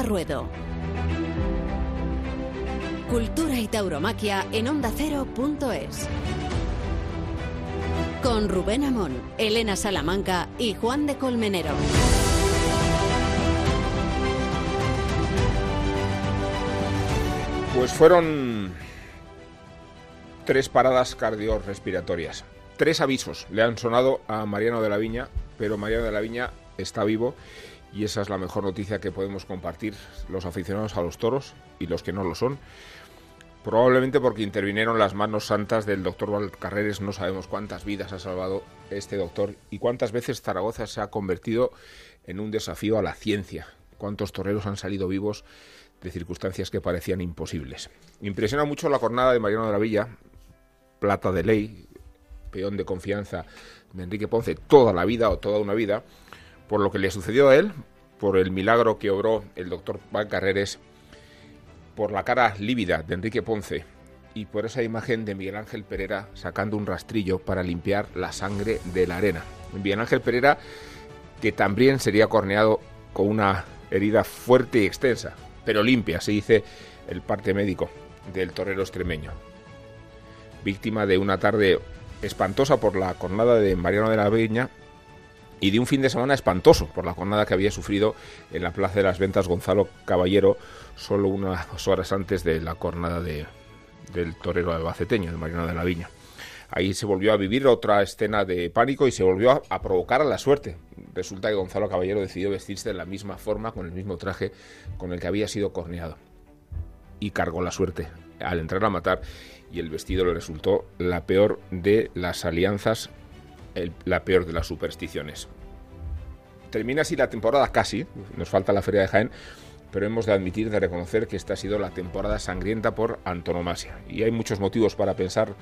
Ruedo. Cultura y tauromaquia en ondacero.es. Con Rubén Amón, Elena Salamanca y Juan de Colmenero. Pues fueron tres paradas cardiorrespiratorias. Tres avisos le han sonado a Mariano de la Viña, pero Mariano de la Viña está vivo y esa es la mejor noticia que podemos compartir los aficionados a los toros y los que no lo son. Probablemente porque intervinieron las manos santas del doctor Valcarreres, no sabemos cuántas vidas ha salvado este doctor y cuántas veces Zaragoza se ha convertido en un desafío a la ciencia, cuántos toreros han salido vivos de circunstancias que parecían imposibles. Impresiona mucho la jornada de Mariano de la Villa, plata de ley, peón de confianza de Enrique Ponce toda la vida o toda una vida, por lo que le sucedió a él, por el milagro que obró el doctor Valcarreres, por la cara lívida de Enrique Ponce y por esa imagen de Miguel Ángel Pereira sacando un rastrillo para limpiar la sangre de la arena. Miguel Ángel Pereira que también sería corneado con una herida fuerte y extensa, pero limpia, se dice el parte médico del torero extremeño. Víctima de una tarde espantosa por la cornada de Mariano de la Viña y de un fin de semana espantoso por la jornada que había sufrido en la Plaza de las Ventas Gonzalo Caballero solo unas horas antes de la jornada de, del torero albaceteño, de Mariano de la Viña. Ahí se volvió a vivir otra escena de pánico y se volvió a, a, provocar a la suerte. Resulta que Gonzalo Caballero decidió vestirse de la misma forma, con el mismo traje con el que había sido corneado. Y cargó la suerte al entrar a matar y el vestido le resultó la peor de las alianzas la peor de las supersticiones. Termina así la temporada casi, nos falta la feria de Jaén, pero hemos de admitir, de reconocer que esta ha sido la temporada sangrienta por antonomasia. Y hay muchos motivos para pensar,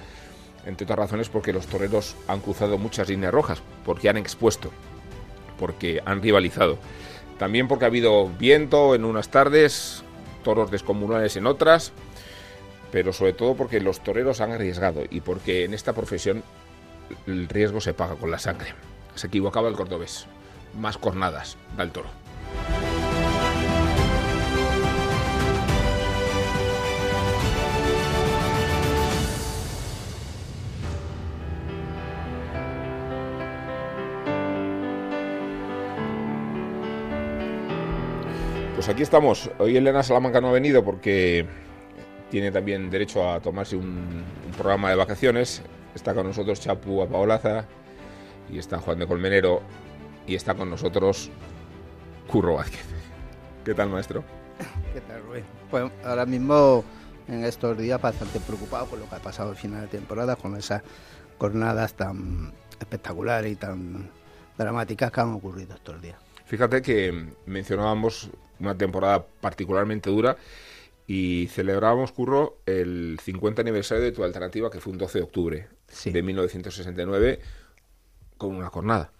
entre otras razones, porque los toreros han cruzado muchas líneas rojas, porque han expuesto, porque han rivalizado. También porque ha habido viento en unas tardes, toros descomunales en otras, pero sobre todo porque los toreros han arriesgado y porque en esta profesión el riesgo se paga con la sangre. Se equivocaba el cordobés. Más cornadas da el toro. Pues aquí estamos. Hoy Elena Salamanca no ha venido porque tiene también derecho a tomarse un, un programa de vacaciones Está con nosotros Chapu Apaolaza y está Juan de Colmenero y está con nosotros Curro Vázquez. ¿Qué tal, maestro? ¿Qué tal, Rubén? Pues ahora mismo, en estos días, bastante preocupado por lo que ha pasado al final de temporada, con esas jornadas tan espectaculares y tan dramáticas que han ocurrido estos días. Fíjate que mencionábamos una temporada particularmente dura y celebrábamos, Curro, el 50 aniversario de tu alternativa, que fue un 12 de octubre sí. de 1969, con una jornada.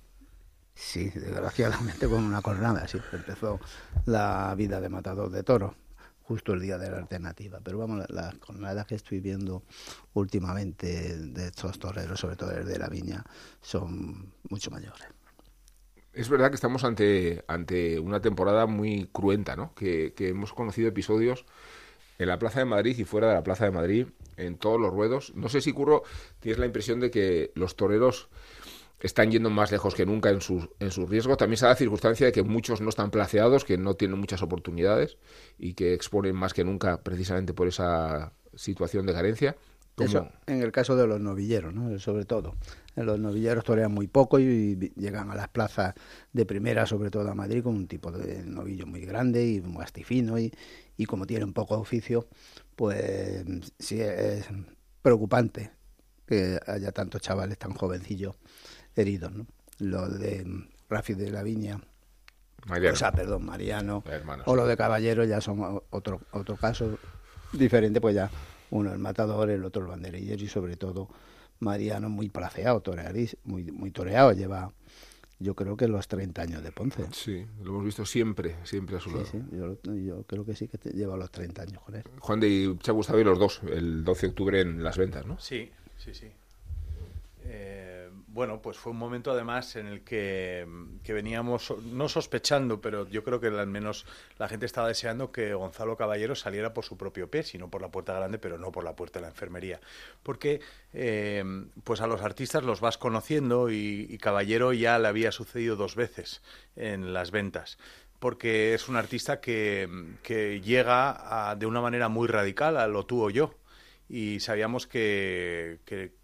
Sí, desgraciadamente con una jornada, sí. Empezó la vida de matador de toros, justo el día de la alternativa. Pero vamos, las jornadas que estoy viendo últimamente de estos toreros, sobre todo de la viña, son mucho mayores. Es verdad que estamos ante, ante una temporada muy cruenta, ¿no? Que, que hemos conocido episodios en la Plaza de Madrid y fuera de la Plaza de Madrid, en todos los ruedos. No sé si, Curro, tienes la impresión de que los toreros están yendo más lejos que nunca en sus, en sus riesgos. También se da la circunstancia de que muchos no están placeados, que no tienen muchas oportunidades y que exponen más que nunca precisamente por esa situación de carencia. Eso, en el caso de los novilleros, ¿no? sobre todo. Los novilleros torean muy poco y llegan a las plazas de primera, sobre todo a Madrid, con un tipo de novillo muy grande y muy astifino y, y como tienen poco oficio, pues sí es preocupante que haya tantos chavales tan jovencillos heridos, ¿no? Los de Rafi de la Viña, Mariano. o sea, perdón, Mariano, o los de Caballero ya son otro, otro caso diferente, pues ya uno el matador, el otro el banderillero y sobre todo Mariano muy placeado, torearís, muy, muy toreado, lleva yo creo que los 30 años de Ponce. Sí, lo hemos visto siempre, siempre a su Sí, lado. sí, yo, yo creo que sí que te- lleva los 30 años con él. Juan de y Chabu los dos, el 12 de octubre en las ventas, ¿no? Sí, sí, sí. Eh, bueno, pues fue un momento además en el que, veníamos, no sospechando, pero yo creo que al menos la gente estaba deseando que Gonzalo Caballero saliera por su propio pie, sino por la puerta grande, pero no por la puerta de la enfermería. Porque eh, pues a los artistas los vas conociendo y, Caballero ya le había sucedido dos veces en las ventas porque es un artista que, llega de una manera muy radical a lo tú o yo. Y sabíamos que, que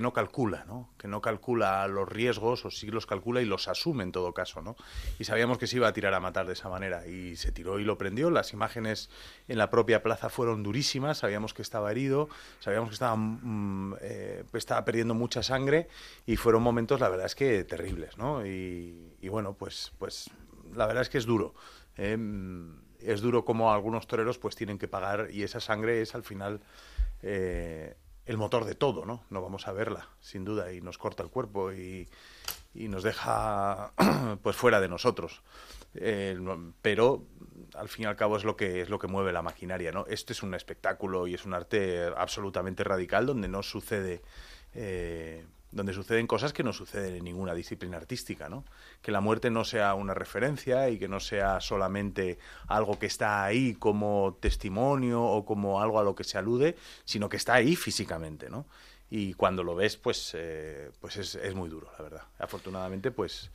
no calcula, ¿no? Que no calcula los riesgos, o sí los calcula y los asume en todo caso, ¿no? Y sabíamos que se iba a tirar a matar de esa manera y se tiró y lo prendió. Las imágenes en la propia plaza fueron durísimas, sabíamos que estaba herido, sabíamos que estaba, mm, eh, perdiendo mucha sangre y fueron momentos, la verdad es que terribles, ¿no? Y, bueno, pues, pues la verdad es que es duro. ¿eh? es duro como algunos toreros pues tienen que pagar y esa sangre es al final eh, el motor de todo, ¿no? No vamos a verla, sin duda, y nos corta el cuerpo y, nos deja pues fuera de nosotros. Eh, pero al fin y al cabo es lo que es lo que mueve la maquinaria, ¿no? Este es un espectáculo y es un arte absolutamente radical donde no sucede eh, donde suceden cosas que no suceden en ninguna disciplina artística, ¿no? Que la muerte no sea una referencia y que no sea solamente algo que está ahí como testimonio o como algo a lo que se alude, sino que está ahí físicamente, ¿no? Y cuando lo ves, pues, eh, pues es, muy duro, la verdad. Afortunadamente, pues,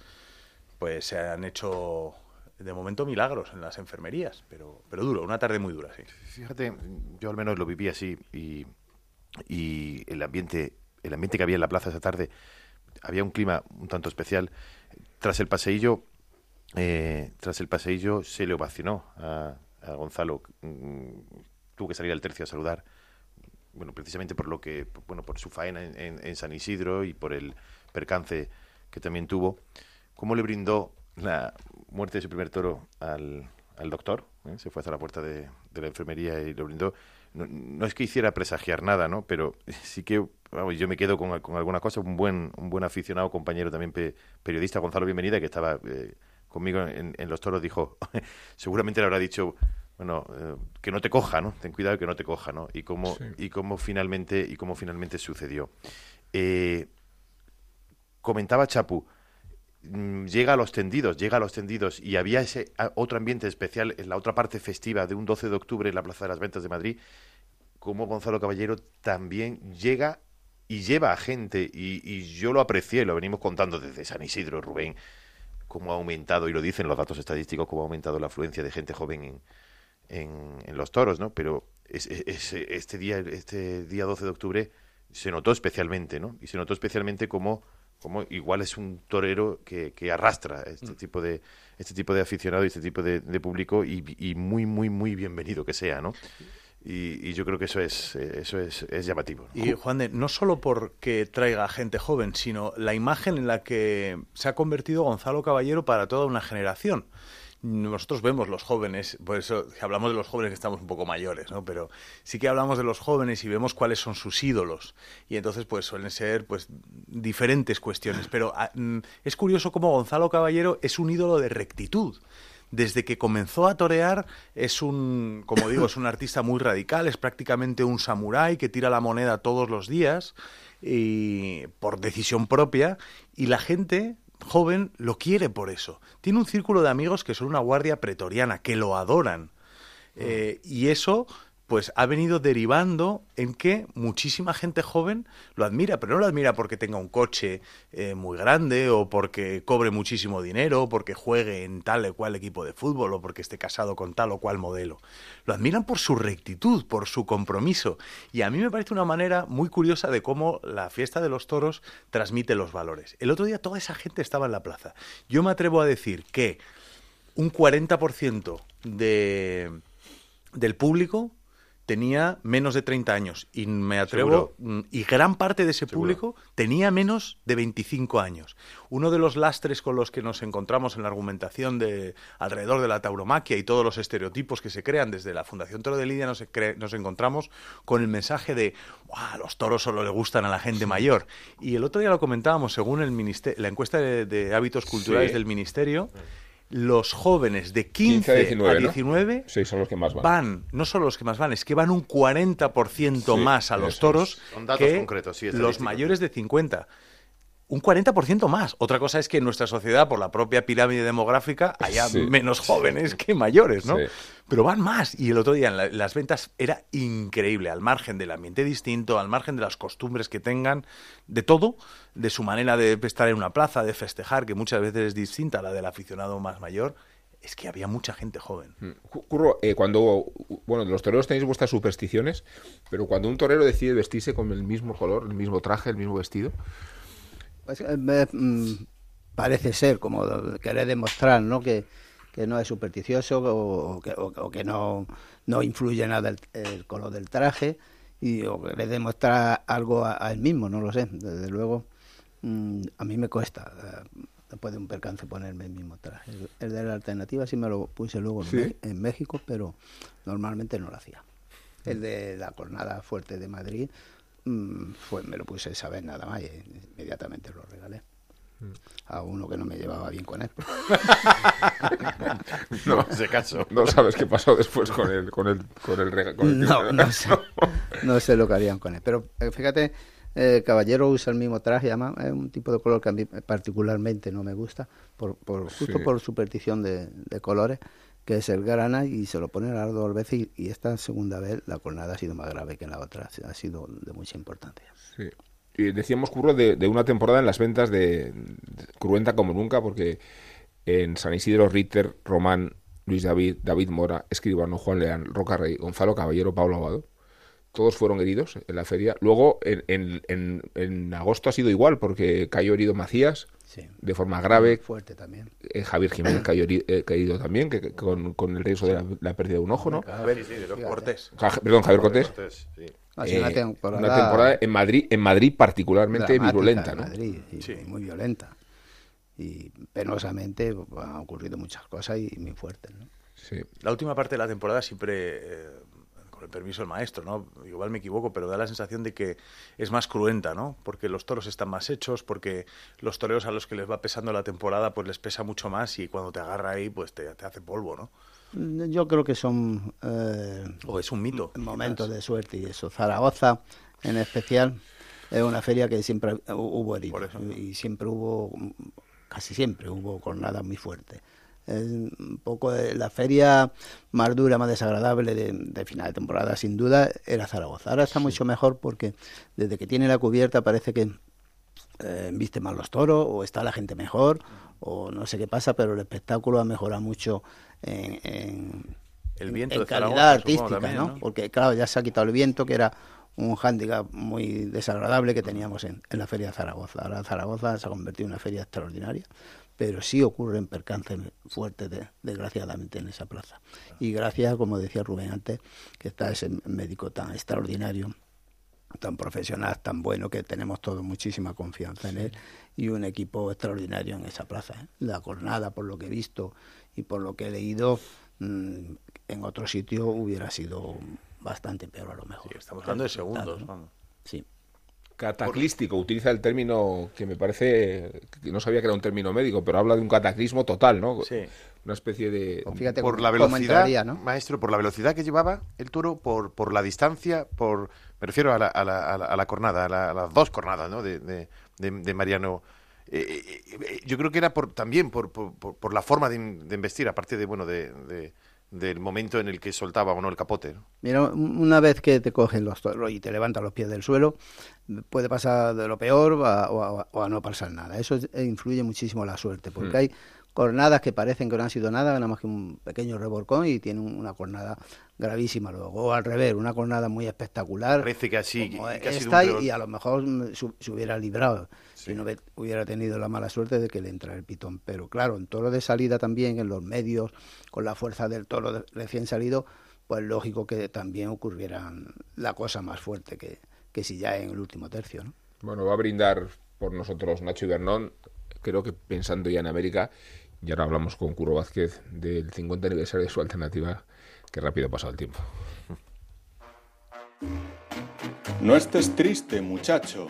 pues se han hecho de momento milagros en las enfermerías, pero, pero duro, una tarde muy dura, sí. Fíjate, yo al menos lo viví así y, y el ambiente el ambiente que había en la plaza esa tarde, había un clima un tanto especial. Tras el paseillo, eh, tras el paseillo se le ovacionó a, Gonzalo. Mm, tuvo que salir al tercio a saludar, bueno, precisamente por lo que, bueno, por su faena en, San Isidro y por el percance que también tuvo. ¿Cómo le brindó la muerte de su primer toro al, doctor? ¿eh? Se fue hasta la puerta de, la enfermería y le brindó no, es que hiciera presagiar nada, ¿no? Pero sí que yo me quedo con, alguna cosa. Un buen, un buen aficionado, compañero también periodista, Gonzalo Bienvenida, que estaba eh, conmigo en, Los Toros, dijo, seguramente le habrá dicho, bueno, eh, que no te coja, ¿no? Ten cuidado que no te coja, ¿no? Y cómo, y cómo, finalmente, y cómo finalmente sucedió. Eh, comentaba Chapu, llega a los tendidos, llega a los tendidos y había ese otro ambiente especial en la otra parte festiva de un 12 de octubre en la Plaza de las Ventas de Madrid como Gonzalo Caballero también llega y lleva a gente, y, yo lo aprecié, lo venimos contando desde San Isidro, Rubén, cómo ha aumentado, y lo dicen los datos estadísticos, cómo ha aumentado la afluencia de gente joven en, en, los toros, ¿no? Pero este, día, este día 12 de octubre se notó especialmente, ¿no? Y se notó especialmente como, como igual es un torero que, que arrastra este mm. tipo de este tipo de aficionado y este tipo de, público y, y, muy, muy, muy bienvenido que sea, ¿no? Y, yo creo que eso es, eh, eso es, llamativo. Y Juan de, no solo porque traiga gente joven, sino la imagen en la que se ha convertido Gonzalo Caballero para toda una generación. Nosotros vemos los jóvenes, por eso hablamos de los jóvenes que estamos un poco mayores, ¿no? Pero sí que hablamos de los jóvenes y vemos cuáles son sus ídolos. Y entonces, pues suelen ser pues diferentes cuestiones. Pero ah, mm, es curioso cómo Gonzalo Caballero es un ídolo de rectitud desde que comenzó a torear es un, como digo, es un artista muy radical, es prácticamente un samurái que tira la moneda todos los días y por decisión propia y la gente joven lo quiere por eso. Tiene un círculo de amigos que son una guardia pretoriana, que lo adoran. Mm. Eh, y eso pues ha venido derivando en que muchísima gente joven lo admira, pero no lo admira porque tenga un coche eh, muy grande o porque cobre muchísimo dinero o porque juegue en tal o cual equipo de fútbol o porque esté casado con tal o cual modelo. Lo admiran por su rectitud, por su compromiso. Y a mí me parece una manera muy curiosa de cómo la fiesta de los toros transmite los valores. El otro día toda esa gente estaba en la plaza. Yo me atrevo a decir que un 40% de, del público tenía menos de 30 años y me atrevo mm, y gran parte de ese público tenía menos de 25 años. Uno de los lastres con los que nos encontramos en la argumentación de alrededor de la tauromaquia y todos los estereotipos que se crean desde la Fundación Toro de Lidia nos, nos encontramos con el mensaje de los toros solo le gustan a la gente mayor. Y el otro día lo comentábamos según el la encuesta de, hábitos culturales del ministerio los jóvenes de 15, 15 a 19, a ¿no? 19 Sí, son los que más van. van, no solo los que más van, es que van un 40% Sí, más a los toros es. Son datos que concretos, sí, los mayores de 50. Un 40% más. Otra cosa es que en nuestra sociedad, por la propia pirámide demográfica, haya Sí. menos jóvenes que mayores, ¿no? Sí. Pero van más. Y el otro día en la- las ventas era increíble, al margen del ambiente distinto, al margen de las costumbres que tengan, de todo, de su manera de estar en una plaza, de festejar, que muchas veces es distinta a la del aficionado más mayor. Es que había mucha gente joven. Cu- Curro, eh, cuando, bueno, los toreros tenéis vuestras supersticiones, pero cuando un torero decide vestirse con el mismo color, el mismo traje, el mismo vestido, Pues, eh, me- mm, parece ser, como querer demostrar, ¿no? Que, que no es supersticioso o, o que, o- o que no, no influye nada el, el color del traje y o querer demostrar algo a, a él mismo, no lo sé. Desde luego, mm, a mí me cuesta, eh, después de un percance, ponerme el mismo traje. El, el de la alternativa sí me lo puse luego en México, pero normalmente no lo hacía. El de la jornada fuerte de Madrid, mm, fue, me lo puse esa vez nada más y inmediatamente lo regalé. A uno que no me llevaba bien con él. no, caso. no sabes qué pasó después con el, con el, con el, rega- con el No, no sé, no sé lo que harían con él. Pero eh, fíjate, eh, Caballero usa el mismo traje, además es un tipo de color que a mí particularmente no me gusta, por, por justo Sí. por superstición de, de colores, que es el grana, y se lo ponen a las dos veces, y, esta segunda vez la cornada ha sido más grave que la otra, ha sido de mucha importancia. Sí. Y decíamos, Curro, de, una temporada en las ventas de, cruenta como nunca, porque en San Isidro, Ritter, Román, Luis David, David Mora, Escribano, Juan Leán, Roca Rey, Gonzalo Caballero, Pablo Abado, todos fueron heridos en la feria. Luego, en- en- en agosto ha sido igual, porque cayó herido Macías Sí. de forma grave, Fuerte también. eh, Javier Jiménez cayó eh, caído también, que, que con, con el riesgo de la, la pérdida de un ojo, ¿no? Sí, sí, de los Cortés. Ja- perdón, Javier Cortés. Cortés, sí. Ha sido una Eh, temporada, una temporada en Madrid, en Madrid particularmente virulenta, en ¿no? Madrid, y Sí. muy violenta. Y penosamente han ocurrido muchas cosas y muy fuertes. ¿no? Sí. La última parte de la temporada siempre, eh, el permiso del maestro, ¿no? Igual me equivoco, pero da la sensación de que es más cruenta, ¿no? Porque los toros están más hechos, porque los toreros a los que les va pesando la temporada, pues les pesa mucho más y cuando te agarra ahí, pues te, te hace polvo, ¿no? Yo creo que son eh, O es un mito. momentos de suerte y eso. Zaragoza, en especial, es una feria que siempre hu- hubo heridos y siempre hubo, casi siempre hubo jornadas muy fuertes. Es un poco de- la feria más dura, más desagradable de, de final de temporada, sin duda, era Zaragoza. Ahora está mucho mejor porque desde que tiene la cubierta parece que eh, viste más los toros o está la gente mejor o no sé qué pasa, pero el espectáculo ha mejorado mucho en, en- El viento en de calidad Zaragoza, artística, también, ¿no? ¿no? Porque claro, ya se ha quitado el viento, que era un hándicap muy desagradable que teníamos en, en la feria de Zaragoza. Ahora Zaragoza se ha convertido en una feria extraordinaria, pero sí ocurren percances fuertes, de- desgraciadamente, en esa plaza. Y gracias, como decía Rubén antes, que está ese médico tan extraordinario tan profesional, tan bueno, que tenemos todos muchísima confianza en él y un equipo extraordinario en esa plaza. ¿eh? La jornada, por lo que he visto y por lo que he leído, mm, en otro sitio hubiera sido bastante peor a lo mejor. Sí, estamos hablando de segundos, ¿no? vamos. Sí. Cataclístico, utiliza el término que me parece, que no sabía que era un término médico, pero habla de un cataclismo total, ¿no? Sí. Una especie de... Pues fíjate por la velocidad, ¿no? maestro, por la velocidad que llevaba el toro, por, por la distancia, por me refiero a la, a la, a la, a la cornada, a, la- a las dos cornadas ¿no? de, de, de- de Mariano. Eh, eh, eh, yo creo que era por, también por, por, por- la forma de, in- de investir, aparte de bueno de, de- del momento en el que soltaba o no el capote. ¿no? Mira, un- una vez que te cogen los toros y te levantan los pies del suelo, puede pasar de lo peor o a, o a- o a no pasar nada. Eso es- influye muchísimo la suerte, porque Mm. hay cornadas que parecen que no han sido nada, nada más que un pequeño revolcón y tienen una cornada gravísima luego. O al revés, una cornada muy espectacular. Parece que así como que ha sido esta un y- a lo mejor mm, se hubiera librado si no hubiera tenido la mala suerte de que le entrara el pitón. Pero claro, en toro de salida también, en los medios, con la fuerza del toro de- recién salido, pues lógico que también ocurrieran la cosa más fuerte que, que si ya en el último tercio, ¿no? Bueno, va a brindar por nosotros Nacho Ibernón, creo que pensando ya en América, y ahora hablamos con Curo Vázquez del 50 aniversario de su alternativa, que rápido ha pasado el tiempo. No estés triste, muchacho.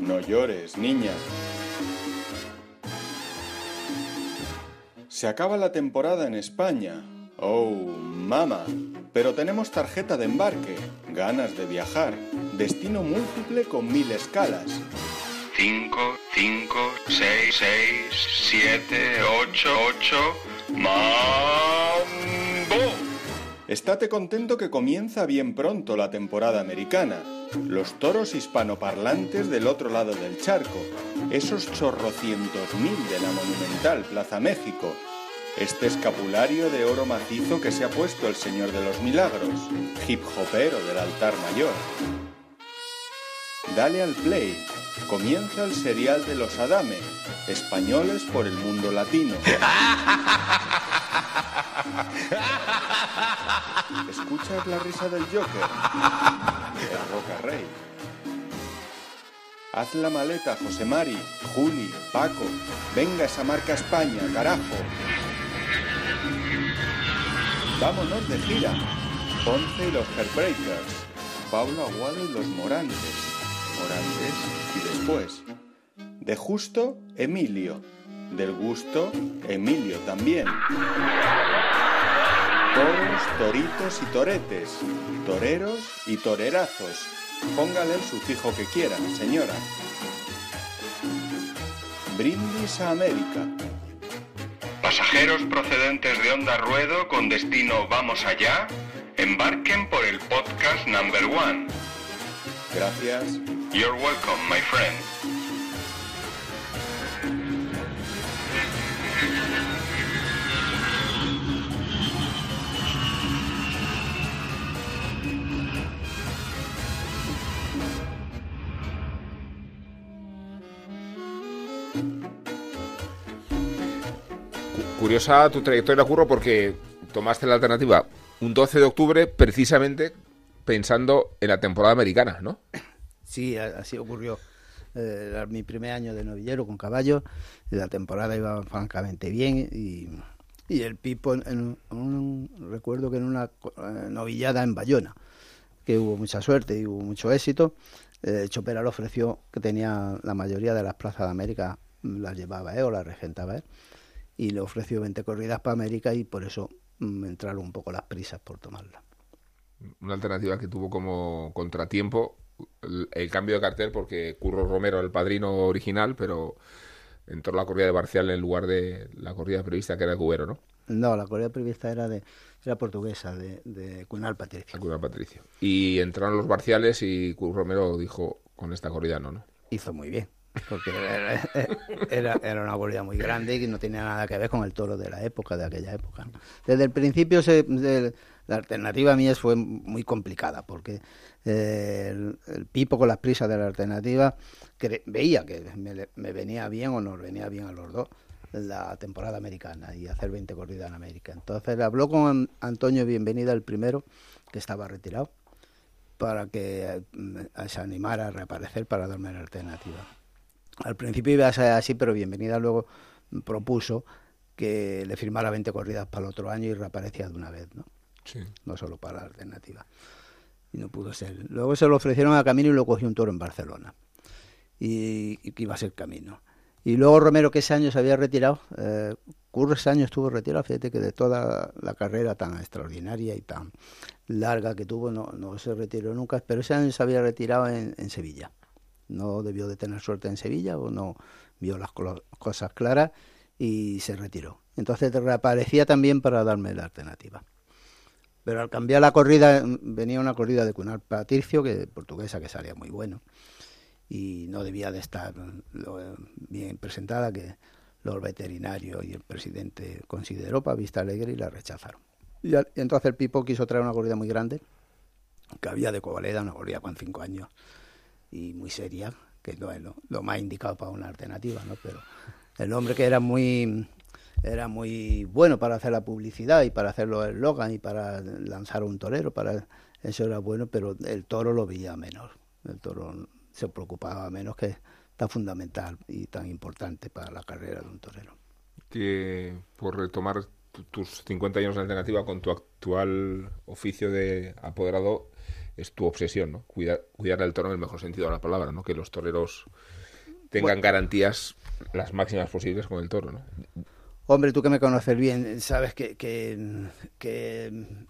No llores, niña. Se acaba la temporada en España. Oh, mama. Pero tenemos tarjeta de embarque, ganas de viajar, destino múltiple con mil escalas. 5, 5, 6, 6, 7, 8, 8. ¡Mambo! Estate contento que comienza bien pronto la temporada americana. Los toros hispanoparlantes del otro lado del charco, esos chorrocientos mil de la monumental Plaza México, este escapulario de oro macizo que se ha puesto el Señor de los Milagros, hip hopero del altar mayor. Dale al play, comienza el serial de los Adame, españoles por el mundo latino. ¿Escuchas la risa del Joker? El Roca Rey. Haz la maleta, José Mari, Juli, Paco. Venga esa marca España, carajo. Vámonos de gira. Ponce y los Heartbreakers. Pablo Aguado y los Morantes. Morantes y después. De justo, Emilio. Del gusto, Emilio también. Toros, toritos y toretes. Toreros y torerazos. Póngale el sufijo que quiera, señora. Brindis a América. Pasajeros procedentes de Onda Ruedo con destino Vamos Allá, embarquen por el podcast number one. Gracias. You're welcome, my friend. Curiosa tu trayectoria, Curro, porque tomaste la alternativa un 12 de octubre precisamente pensando en la temporada americana, ¿no? Sí, así ocurrió. Eh, era mi primer año de novillero con caballos, y la temporada iba francamente bien y, el Pipo, en, recuerdo que en una eh, novillada en Bayona, que hubo mucha suerte y hubo mucho éxito, eh, Chopera le ofreció que tenía la mayoría de las plazas de América, las llevaba él o las regentaba él, y le ofreció 20 corridas para América y por eso mm, entraron un poco las prisas por tomarla. Una alternativa que tuvo como contratiempo el, el cambio de cartel porque Curro Romero era el padrino original, pero entró la corrida de Barcial en lugar de la corrida prevista que era de Cubero, ¿no? No, la corrida prevista era de era portuguesa, de, de Cunal Patricio. Patricio. Y entraron los Barciales y Curro Romero dijo, con esta corrida no, ¿no? Hizo muy bien, porque era, era, era una corrida muy grande y no tenía nada que ver con el toro de la época, de aquella época. Desde el principio se- de- la alternativa mía fue muy complicada, porque eh, el, Pipo con las prisas de la alternativa veía que me, venía bien o nos venía bien a los dos la temporada americana y hacer 20 corridas en América. Entonces habló con Antonio Bienvenida, el primero, que estaba retirado, para que mm, se animara a reaparecer para darme la alternativa. Al principio iba a ser así, pero Bienvenida luego propuso que le firmara 20 corridas para el otro año y reaparecía de una vez, ¿no? No solo para la alternativa. Y no pudo ser. Luego se lo ofrecieron a Camino y lo cogió un toro en Barcelona. Y, que iba a ser Camino. Y luego Romero, que ese año se había retirado, eh, Curro ese año estuvo retirado, fíjate que de toda la carrera tan extraordinaria y tan larga que tuvo, no, se retiró nunca, pero ese año se había retirado en, en Sevilla. No debió de tener suerte en Sevilla o no vio las cosas claras y se retiró. Entonces reaparecía también para darme la alternativa. Pero al cambiar la corrida, mm, venía una corrida de Cunal Patricio, que portuguesa, que salía muy bueno. Y no debía de estar mm, eh, bien presentada, que los veterinarios y el presidente consideró para Vista Alegre y la rechazaron. Y, entonces el Pipo quiso traer una corrida muy grande, que había de Covaleda, una corrida con cinco años y muy seria, que no es lo más indicado para una alternativa, ¿no? Pero el hombre que era muy era muy bueno para hacer la publicidad y para hacer los eslogan y para lanzar a un torero, para eso era bueno, pero el toro lo veía menos. El toro se preocupaba menos que tan fundamental y tan importante para la carrera de un torero. Que por retomar tu- tus 50 años de alternativa con tu actual oficio de apoderado es tu obsesión, ¿no? Cuidar, cuidar el toro en el mejor sentido de la palabra, ¿no? Que los toreros tengan garantías las máximas posibles con el toro, ¿no? Hombre, tú que me conoces bien, sabes que, que,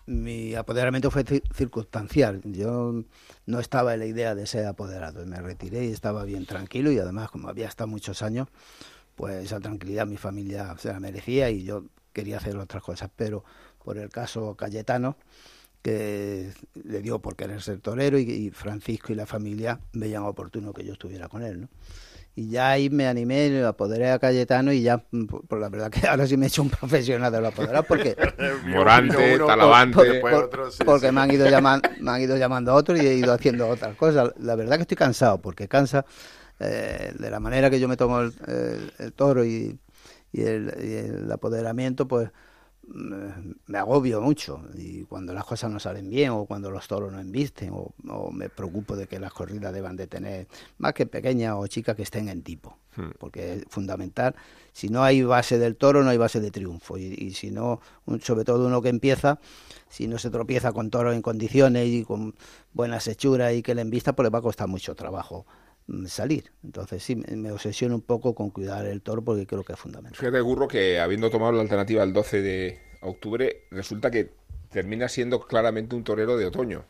mi apoderamiento fue ci- circunstancial. Yo no estaba en la idea de ser apoderado. Me retiré y estaba bien tranquilo y además, como había estado muchos años, pues esa tranquilidad mi familia se la merecía y yo quería hacer otras cosas. Pero por el caso Cayetano, que le dio por querer ser torero y, y Francisco y la familia veían oportuno que yo estuviera con él, ¿no? Y ya ahí me animé, me apoderé a Cayetano y ya, mm, por, por la verdad que ahora sí me he hecho un profesional de lo apoderado porque, Morante, Uno, Talavante. por- después por- otro, sí, porque sí. me han ido llamando, me han ido llamando a otros y he ido haciendo otras cosas. La verdad que estoy cansado porque cansa eh, de la manera que yo me tomo el, el- el toro y, y el, y el apoderamiento, pues me agobio mucho y cuando las cosas no salen bien o cuando los toros no embisten o, o me preocupo de que las corridas deban de tener más que pequeñas o chicas que estén en tipo. Hmm. porque es fundamental. Si no hay base del toro no hay base de triunfo. Y, y si no un- sobre todo uno que empieza si no se tropieza con toros en condiciones y con buenas hechuras y que le embista pues le va a costar mucho trabajo salir entonces sí me, obsesiono un poco con cuidar el toro porque creo que es fundamental Fíjate, Gurro, que habiendo tomado la alternativa el 12 de octubre, resulta que termina siendo claramente un torero de otoño.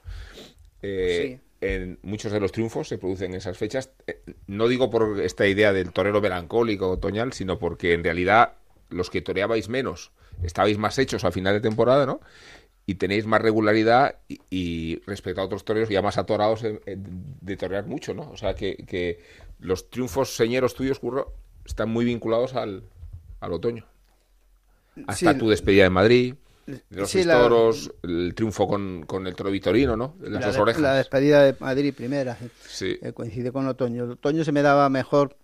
Eh, En muchos de los triunfos se producen en esas fechas. Eh, No digo por esta idea del torero melancólico otoñal, sino porque en realidad los que toreabais menos estabais más hechos al final de temporada, ¿no? Y tenéis más regularidad y, y respecto a otros toreros ya más atorados en- en- de torear mucho, ¿no? O sea que, que los triunfos señeros tuyos, Curro, están muy vinculados al, al otoño. Hasta Sí, tu despedida en Madrid, de los sí, la- toros, el triunfo con, con el toro vitorino, ¿no? Las la, dos de- orejas. la despedida de Madrid primera sí. Sí. Eh, coincide con otoño. El otoño se me daba mejor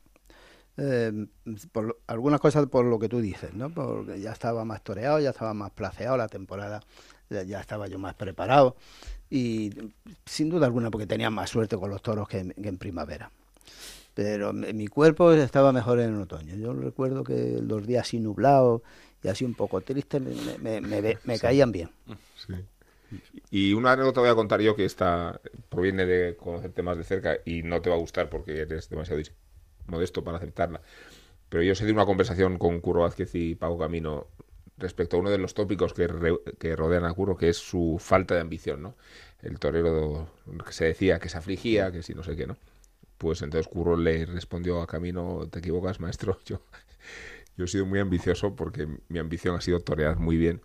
eh, por algunas cosas por lo que tú dices, ¿no? Porque ya estaba más toreado, ya estaba más placeado la temporada, ya, estaba yo más preparado y sin duda alguna porque tenía más suerte con los toros que en, que en primavera. Pero mi cuerpo estaba mejor en el otoño. Yo recuerdo que los días así nublados y así un poco tristes me, me- me- me- caían bien. Y una anécdota voy a contar yo que esta proviene de conocerte más de cerca y no te va a gustar porque eres demasiado modesto para aceptarla. Pero yo sé de una conversación con Curro Vázquez y Pago Camino respecto a uno de los tópicos que, re- que rodean a Curro, que es su falta de ambición, ¿no? El torero que se decía que se afligía, que si no sé qué, ¿no? Pues entonces Curro le respondió a Camino, te equivocas, maestro, yo, yo he sido muy ambicioso porque mi ambición ha sido torear muy bien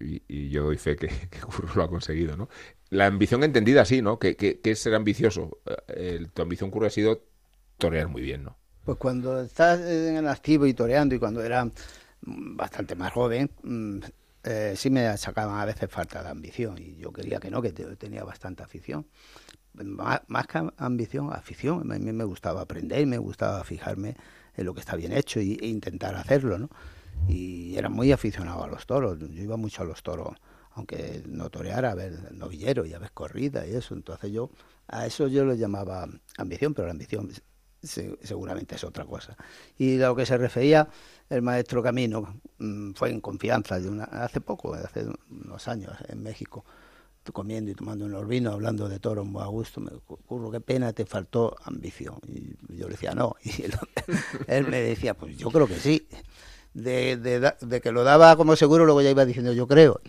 y, y yo doy fe que, que Curro lo ha conseguido, ¿no? La ambición entendida así, ¿no? Que, que, es ser ambicioso. Eh, el- tu ambición, Curro, ha sido torear muy bien, ¿no? Pues cuando estás en el activo y toreando y cuando era bastante más joven, mm, eh, sí me sacaban a veces falta de ambición y yo quería que no, que te- tenía bastante afición. Más, que ambición, afición. A mí me gustaba aprender, me gustaba fijarme en lo que está bien hecho e intentar hacerlo, ¿no? Y era muy aficionado a los toros. Yo iba mucho a los toros, aunque no toreara, a ver novillero y a ver corrida y eso. Entonces yo, a eso yo lo llamaba ambición, pero la ambición se- seguramente es otra cosa. Y a lo que se refería el maestro Camino mm, fue en confianza de una, hace poco, hace unos años en México, comiendo y tomando unos vinos, hablando de toro muy a gusto, me ocurro, qué pena, te faltó ambición. Y yo le decía, no. Y él, él me decía, pues yo creo que sí. De, de, de que lo daba como seguro, luego ya iba diciendo, yo creo.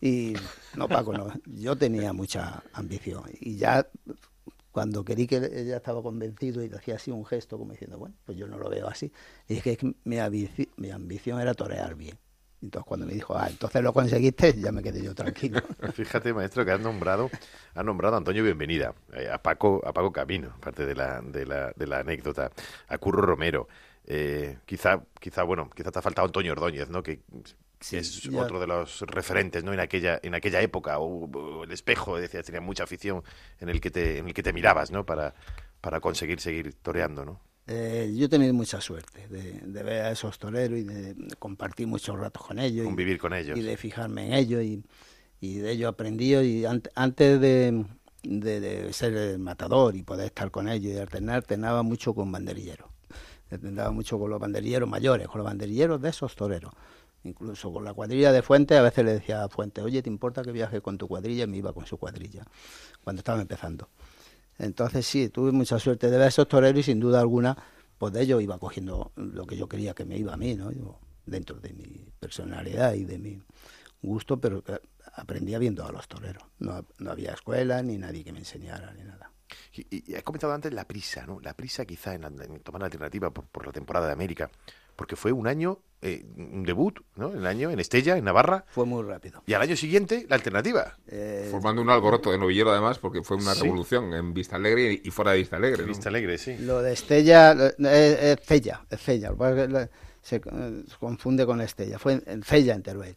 Y no, Paco, no. Yo tenía mucha ambición. Y ya cuando querí que ella estaba convencido y le hacía así un gesto como diciendo, bueno, pues yo no lo veo así. Y dije que mi, ambici- mi ambición era torear bien. Entonces cuando me dijo, ah, entonces lo conseguiste, ya me quedé yo tranquilo. Fíjate, maestro, que has nombrado, has nombrado a Antonio Bienvenida, eh, a Paco, a Paco Camino, parte de la, de la, de la anécdota, a Curro Romero. Eh, quizá, quizá, bueno, quizá te ha faltado Antonio Ordóñez, ¿no? Que, que es ya. otro de los referentes, ¿no? En aquella, en aquella época, o, o el espejo, decías, tenía mucha afición en el que te, en el que te mirabas, ¿no? Para, para conseguir seguir toreando, ¿no? Eh, yo he tenido mucha suerte de, de ver a esos toreros y de, de compartir muchos ratos con ellos. y- Convivir con ellos. y de fijarme en ellos y, y de ellos aprendí y ant- antes de, de- ser el matador y poder estar con ellos y alternar, alternaba mucho con banderilleros. Alternaba mucho con los banderilleros mayores, con los banderilleros de esos toreros. Incluso con la cuadrilla de Fuente, a veces le decía a Fuente, oye, ¿te importa que viaje con tu cuadrilla? Y me iba con su cuadrilla, cuando estaba empezando. Entonces sí, tuve mucha suerte de ver esos toreros y sin duda alguna, pues de ellos iba cogiendo lo que yo quería que me iba a mí, ¿no? Yo dentro de mi personalidad y de mi gusto, pero aprendía viendo a los toreros. No, no había escuela, ni nadie que me enseñara, ni nada. Y, y has comentado antes la prisa, ¿no? La prisa quizá en, tomar la alternativa por, la temporada de América, porque fue un año, eh, un debut, ¿no? El año en Estella, en Navarra. Fue muy rápido. Y al año siguiente, la alternativa. Eh, Formando un alboroto de novillero, además, porque fue una revolución en Vista Alegre y fuera de Vista Alegre. Vista Alegre, sí. Lo de Estella, es Cella, es Cella. Se, confunde con Estella. Fue en Cella, en Teruel.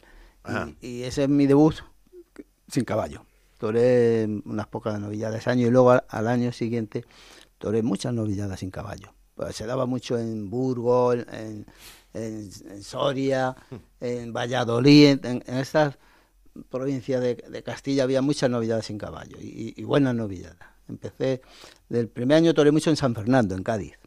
Y, y ese es mi debut sin caballo toré unas pocas novilladas año y luego al, año siguiente toré muchas novilladas sin caballo. Pues se daba mucho en Burgos, en, en, Soria, en Valladolid, en, estas provincias de, Castilla había muchas novilladas sin caballo y, buenas novilladas. Empecé, del primer año toré mucho en San Fernando, en Cádiz,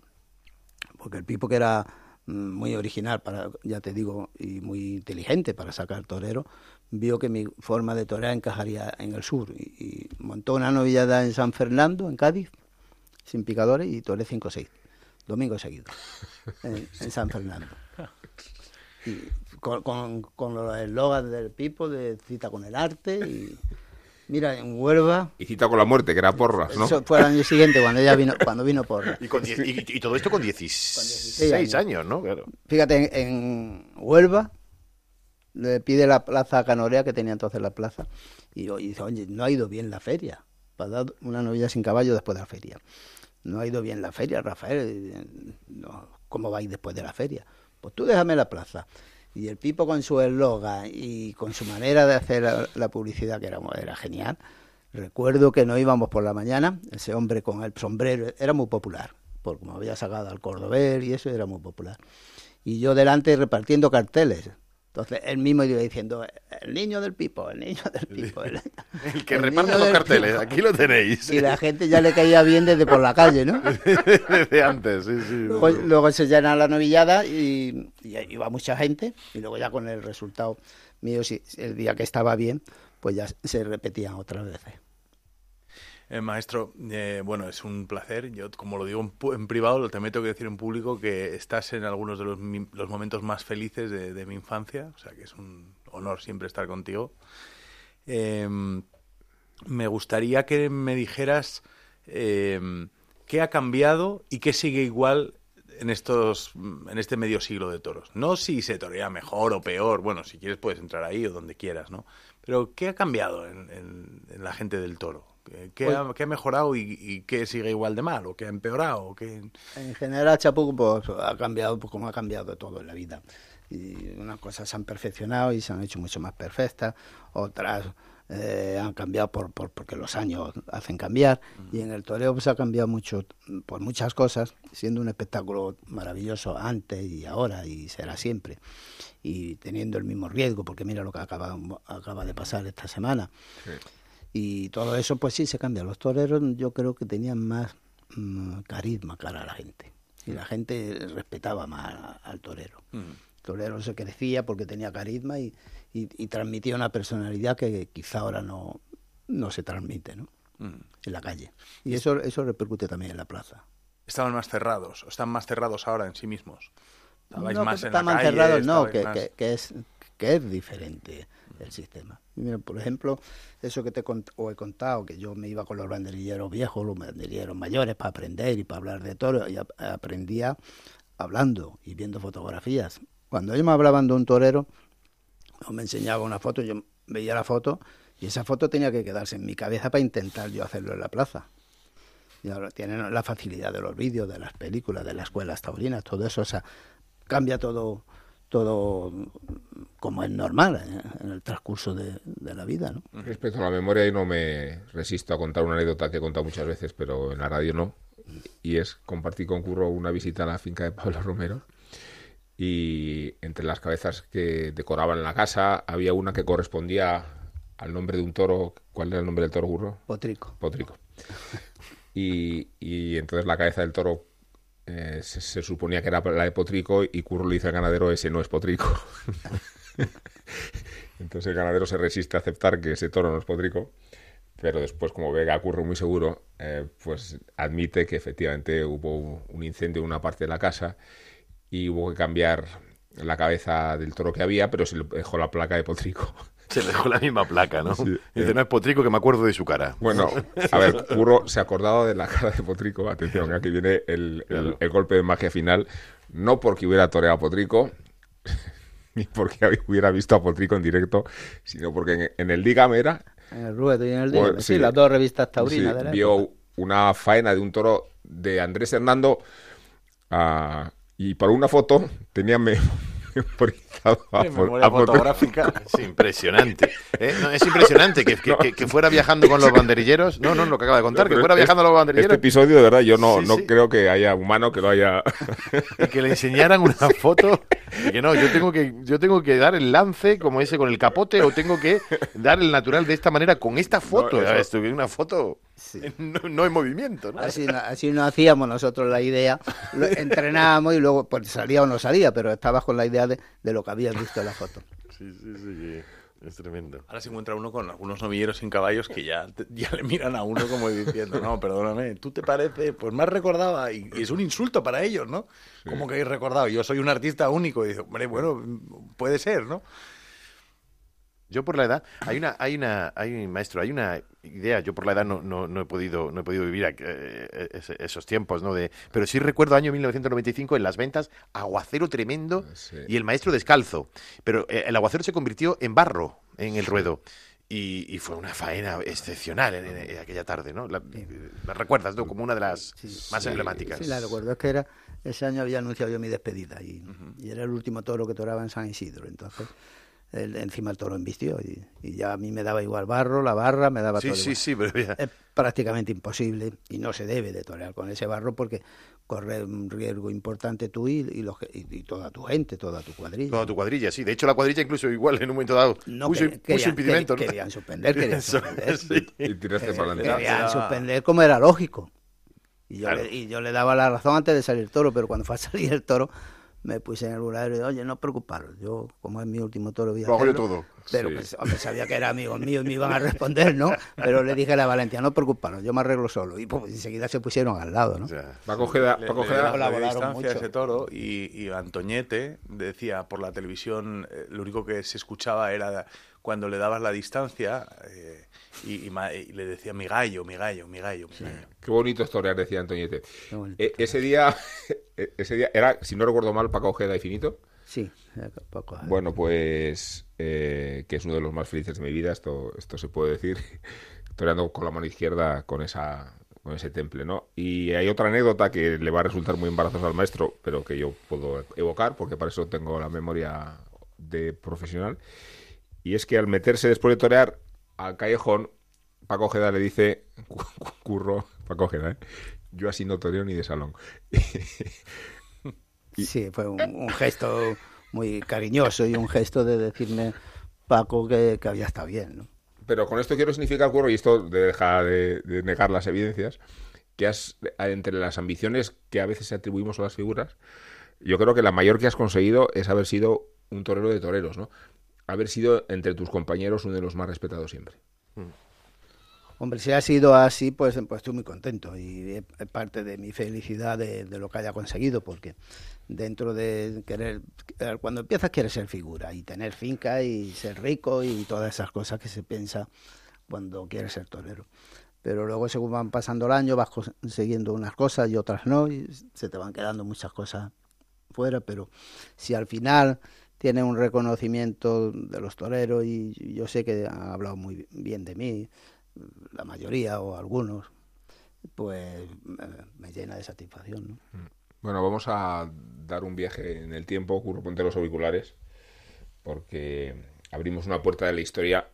porque el Pipo que era mm, muy original, para, ya te digo, y muy inteligente para sacar torero, vio que mi forma de torear encajaría en el sur y, montó una novillada en San Fernando, en Cádiz, sin picadores y toré 5 o 6, domingos seguidos, en, San Fernando. Y con, con, con los eslogans del Pipo de cita con el arte y mira en Huelva y cita con la muerte que era Porras no eso fue el año siguiente cuando ella vino cuando vino Porras y, y, todo esto con 16, años. no claro fíjate en Huelva le pide la plaza a Canorea, que tenía entonces la plaza, y, dice, oye, no ha ido bien la feria, para dar una novilla sin caballo después de la feria. No ha ido bien la feria, Rafael, ¿cómo vais después de la feria? Pues tú déjame la plaza. Y el Pipo con su eslogan y con su manera de hacer la, publicidad, que era, era genial, recuerdo que no íbamos por la mañana, ese hombre con el sombrero era muy popular, porque como había sacado al cordobés y eso era muy popular. Y yo delante repartiendo carteles, entonces él mismo iba diciendo, el niño del pipo, el niño del pipo. El, que reparte los carteles, aquí lo tenéis. Y la gente ya le caía bien desde por la calle, ¿no? desde antes, sí, sí. Luego, se llena la novillada y, y, iba mucha gente y luego ya con el resultado mío, si el día que estaba bien, pues ya se repetían otras veces. Eh, maestro, eh, bueno, es un placer. Yo, como lo digo en, privado, también tengo que decir en público que estás en algunos de los, los momentos más felices de, mi infancia. O sea, que es un honor siempre estar contigo. Em, me gustaría que me dijeras em, qué ha cambiado y qué sigue igual en estos en este medio siglo de toros. No si se torea mejor o peor, bueno, si quieres puedes entrar ahí o donde quieras, ¿no? Pero ¿qué ha cambiado en la gente del toro? ¿Qué, pues ha, mejorado y, qué sigue igual de mal? ¿O qué ha empeorado? En general, Chapuco pues, ha cambiado pues, como ha cambiado todo en la vida. Y unas cosas se han perfeccionado y se han hecho mucho más perfectas, otras eh, han cambiado por, porque los años hacen cambiar. Y en el toreo pues, ha cambiado mucho por muchas cosas, siendo un espectáculo maravilloso antes y ahora y será siempre. Y teniendo el mismo riesgo, porque mira lo que acaba, acaba de pasar esta semana. Y todo eso, pues sí, se cambia. Los toreros yo creo que tenían más mm, carisma cara a la gente. Y la gente respetaba más al torero. Mm. El torero se crecía porque tenía carisma y, y, transmitía una personalidad que quizá ahora no, no se transmite ¿no? Mm. en la calle. Y eso, eso repercute también en la plaza. ¿Estaban más cerrados? ¿O están más cerrados ahora en sí mismos? ¿Estabais no, más en la calle, cerrados, no, que, que, que, es, que es diferente el sistema. Mira, por ejemplo, eso que te he contado, que yo me iba con los banderilleros viejos, los banderilleros mayores, para aprender y para hablar de toro, y aprendía hablando y viendo fotografías. Cuando ellos me hablaban de un torero, o me enseñaba una foto, yo veía la foto, y esa foto tenía que quedarse en mi cabeza para intentar yo hacerlo en la plaza. Y tienen la facilidad de los vídeos, de las películas, de las escuelas taurinas, todo eso, o sea, cambia todo todo como es normal ¿eh? en el transcurso de, la vida. ¿no? Respecto a la memoria, no me resisto a contar una anécdota que he contado muchas veces, pero en la radio no. Y es compartir con Curro una visita a la finca de Pablo Romero. Y entre las cabezas que decoraban la casa había una que correspondía al nombre de un toro. ¿Cuál era el nombre del toro, Curro? Potrico. Potrico. Y, y entonces la cabeza del toro eh, se, suponía que era la de Potrico y Curro le dice al ganadero, ese no es Potrico. Entonces el ganadero se resiste a aceptar que ese toro no es Potrico, pero después, como ve a Curro muy seguro, eh, pues admite que efectivamente hubo un incendio en una parte de la casa y hubo que cambiar la cabeza del toro que había, pero se le dejó la placa de potrico. Se le dejó la misma placa, ¿no? Sí. Dice, no es potrico que me acuerdo de su cara. Bueno, a ver, Curro se acordaba de la cara de Potrico. Atención, aquí viene el, el- el golpe de magia final. No porque hubiera toreado a Potrico, ni porque hubiera visto a Potrico en directo, sino porque en, en el Dígame era, En el Ruedo y en el Pues, Dígame, sí, sí. las dos revistas taurinas sí, de la vio época. una faena de un toro de Andrés Hernando ah, y para una foto tenía me- memoria fotográfica. Es impresionante. ¿eh? No, es impresionante que, que- que- que fuera viajando con los banderilleros. No, no, lo que acaba de contar, que fuera este- viajando con los Este banderilleros episodio, de verdad, yo no, Sí, no sí. creo que haya humano que lo haya... y que le enseñaran una foto y que no, yo tengo que yo tengo que dar el lance como ese con el capote o tengo que dar el natural de esta manera con esta foto. eso- ¿sabes? Esto que es una foto Sí. no, no en movimiento, ¿no? Así, no- así no hacíamos nosotros la idea, lo- entrenábamos y luego pues salía o no salía, pero estabas con la idea de, de lo que habías visto en la foto. Sí, sí, sí, es tremendo. Ahora se encuentra uno con algunos novilleros sin caballos que ya, te- ya le miran a uno como diciendo, no, perdóname, tú te parece, pues más recordaba, y, y es un insulto para ellos, ¿no? Como que he recordado, yo soy un artista único, y dice, hombre, bueno, puede ser, ¿no? Yo por la edad, hay una, hay una, hay un maestro, hay una idea. Yo por la edad no, no, no he podido, no he podido vivir eh, ese- esos tiempos, ¿no? De, pero sí recuerdo año 1995 en las ventas, aguacero tremendo Sí. y el maestro descalzo. Pero eh, el aguacero se convirtió en barro en el ruedo. Y, y fue una faena excepcional en, en- en aquella tarde, ¿no? La, la recuerdas, ¿no? Como una de las más emblemáticas. Sí, la recuerdo, es que era, ese año había anunciado yo mi despedida y, y era el último toro que toraba en San Isidro, entonces el- encima el toro embistió y, y ya a mí me daba igual barro, la barra, me daba Sí, todo sí, igual. sí, pero ya- Es prácticamente imposible y no se debe de torear con ese barro porque corre un riesgo importante tú y, y los que- y- y toda tu gente, toda tu cuadrilla. Toda tu cuadrilla, sí. De hecho, la cuadrilla incluso igual en un momento dado No, puso, que- puso querían- impedimento, ¿no? querían suspender, querían suspender. sí. Y tiraste para adelante. querían Era- suspender como era lógico. Y yo, Claro. le, y yo le daba la razón antes de salir el toro, pero cuando fue a salir el toro, me puse en el buladero y dije, oye, no preocuparos, yo, como es mi último toro, voy a hacerlo". todo. Pero Sí. pues, hombre, sabía que era amigo mío y me iban a responder, ¿no? Pero le dije a la Valentina, no preocuparos, yo me arreglo solo. Y pues, enseguida se pusieron al lado, ¿no? Paco le Ojeda- daba la distancia a mucho. ese toro y, y Antoñete decía por la televisión, eh, lo único que se escuchaba era cuando le dabas la distancia eh, y, y ma- y le decía mi gallo, mi gallo, mi gallo, mi gallo. Qué bonito es torear, decía Antoñete. E- ese día, e- ese día era, si no recuerdo mal, Paco Ojeda y Finito. Sí, eh, poco. Bueno, pues eh, que es uno de los más felices de mi vida, esto, esto se puede decir, toreando con la mano izquierda con esa con ese temple, ¿no? Y hay otra anécdota que le va a resultar muy embarazosa al maestro, pero que yo puedo evocar, porque para eso tengo la memoria de profesional, y es que al meterse después de torear al callejón, Paco Ojeda le dice, curro, Paco Ojeda, ¿eh? yo así no toreo ni de salón. Sí, fue un, un gesto muy cariñoso y un gesto de decirme, Paco, que, que había estado bien, ¿no? Pero con esto quiero significar, Curro, y esto deja de, de negar las evidencias, que has, entre las ambiciones que a veces atribuimos a las figuras, yo creo que la mayor que has conseguido es haber sido un torero de toreros, ¿no? Haber sido entre tus compañeros uno de los más respetados siempre. Hombre, si ha sido así, pues, pues estoy muy contento y es parte de mi felicidad de, de lo que haya conseguido, porque dentro de querer, cuando empiezas quieres ser figura y tener finca y ser rico y todas esas cosas que se piensa cuando quieres ser torero. Pero luego según van pasando el año vas consiguiendo unas cosas y otras no y se te van quedando muchas cosas fuera, pero si al final tiene un reconocimiento de los toreros y yo sé que han hablado muy bien de mí, la mayoría o algunos, pues me, llena de satisfacción. ¿no? Bueno, vamos a dar un viaje en el tiempo, Curro, ponte los auriculares, porque abrimos una puerta de la historia,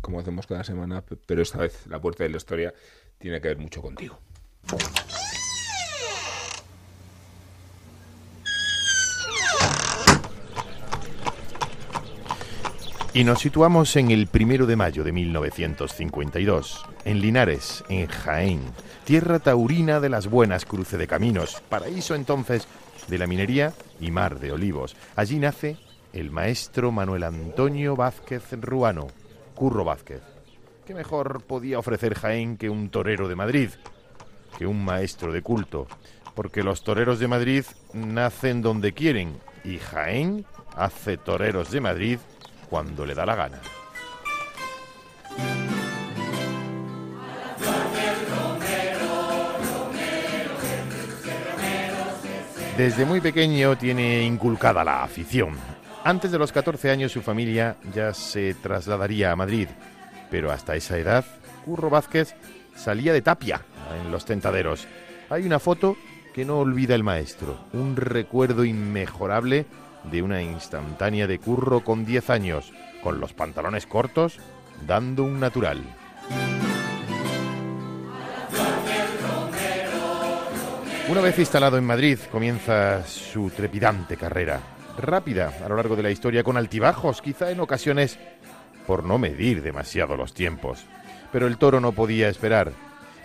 como hacemos cada semana, pe- pero esta vez la puerta de la historia tiene que ver mucho contigo. Y nos situamos en el primero de mayo de 1952, en Linares, en Jaén, tierra taurina de las buenas cruce de caminos, paraíso entonces de la minería y mar de olivos. Allí nace el maestro Manuel Antonio Vázquez Ruano, Curro Vázquez. ¿Qué mejor podía ofrecer Jaén que un torero de Madrid? Que un maestro de culto. Porque los toreros de Madrid nacen donde quieren y Jaén hace toreros de Madrid cuando le da la gana. Desde muy pequeño tiene inculcada la afición. Antes de los 14 años su familia ya se trasladaría a Madrid, pero hasta esa edad Curro Vázquez salía de tapia en los tentaderos. Hay una foto que no olvida el maestro, un recuerdo inmejorable de una instantánea de Curro con 10 años, con los pantalones cortos, dando un natural. Una vez instalado en Madrid, comienza su trepidante carrera. Rápida a lo largo de la historia, con altibajos, quizá en ocasiones por no medir demasiado los tiempos. Pero el toro no podía esperar.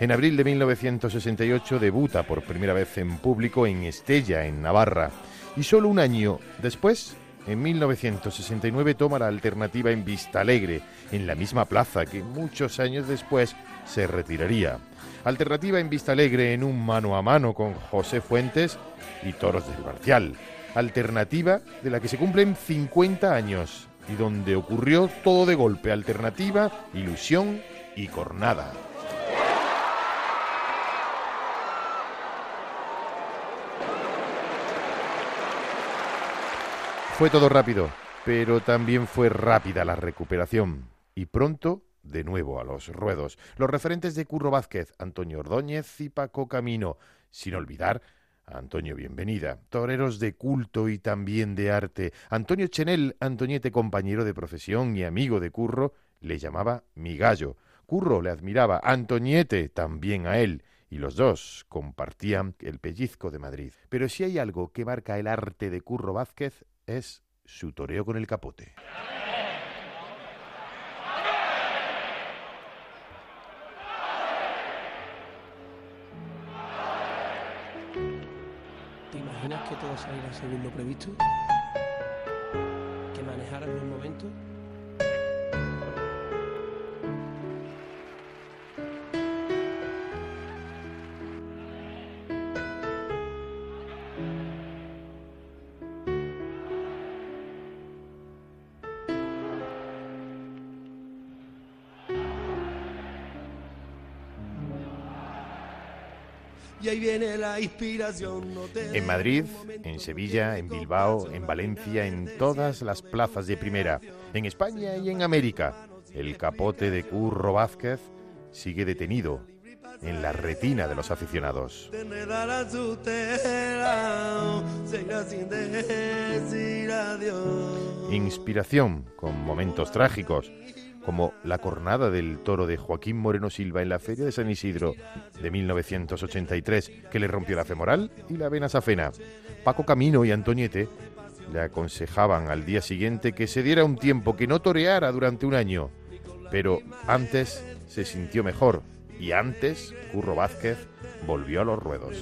En abril de 1968 debuta por primera vez en público en Estella, en Navarra. Y solo un año después, en 1969, toma la alternativa en Vistalegre, en la misma plaza que muchos años después se retiraría. Alternativa en Vista Alegre en un mano a mano con José Fuentes y Toros del Marcial. Alternativa de la que se cumplen 50 años y donde ocurrió todo de golpe. Alternativa, ilusión y cornada. Fue todo rápido, pero también fue rápida la recuperación. Y pronto de nuevo a los ruedos. Los referentes de Curro Vázquez, Antonio Ordóñez y Paco Camino, sin olvidar a Antonio Bienvenida, toreros de culto y también de arte. Antonio Chenel, Antoñete, compañero de profesión y amigo de Curro, le llamaba mi gallo. Curro le admiraba, Antoñete también a él, y los dos compartían el pellizco de Madrid. Pero si hay algo que marca el arte de Curro Vázquez es su toreo con el capote. imaginas que todo saliera según lo previsto? ¿Que manejaras los momentos? En Madrid, en Sevilla, en Bilbao, en Valencia, en todas las plazas de primera, en España y en América, el capote de Curro Vázquez sigue detenido en la retina de los aficionados. Inspiración con momentos trágicos como la cornada del toro de Joaquín Moreno Silva en la Feria de San Isidro de 1983, que le rompió la femoral y la vena safena. Paco Camino y Antoniete le aconsejaban al día siguiente que se diera un tiempo, que no toreara durante un año. Pero antes se sintió mejor y antes Curro Vázquez volvió a los ruedos.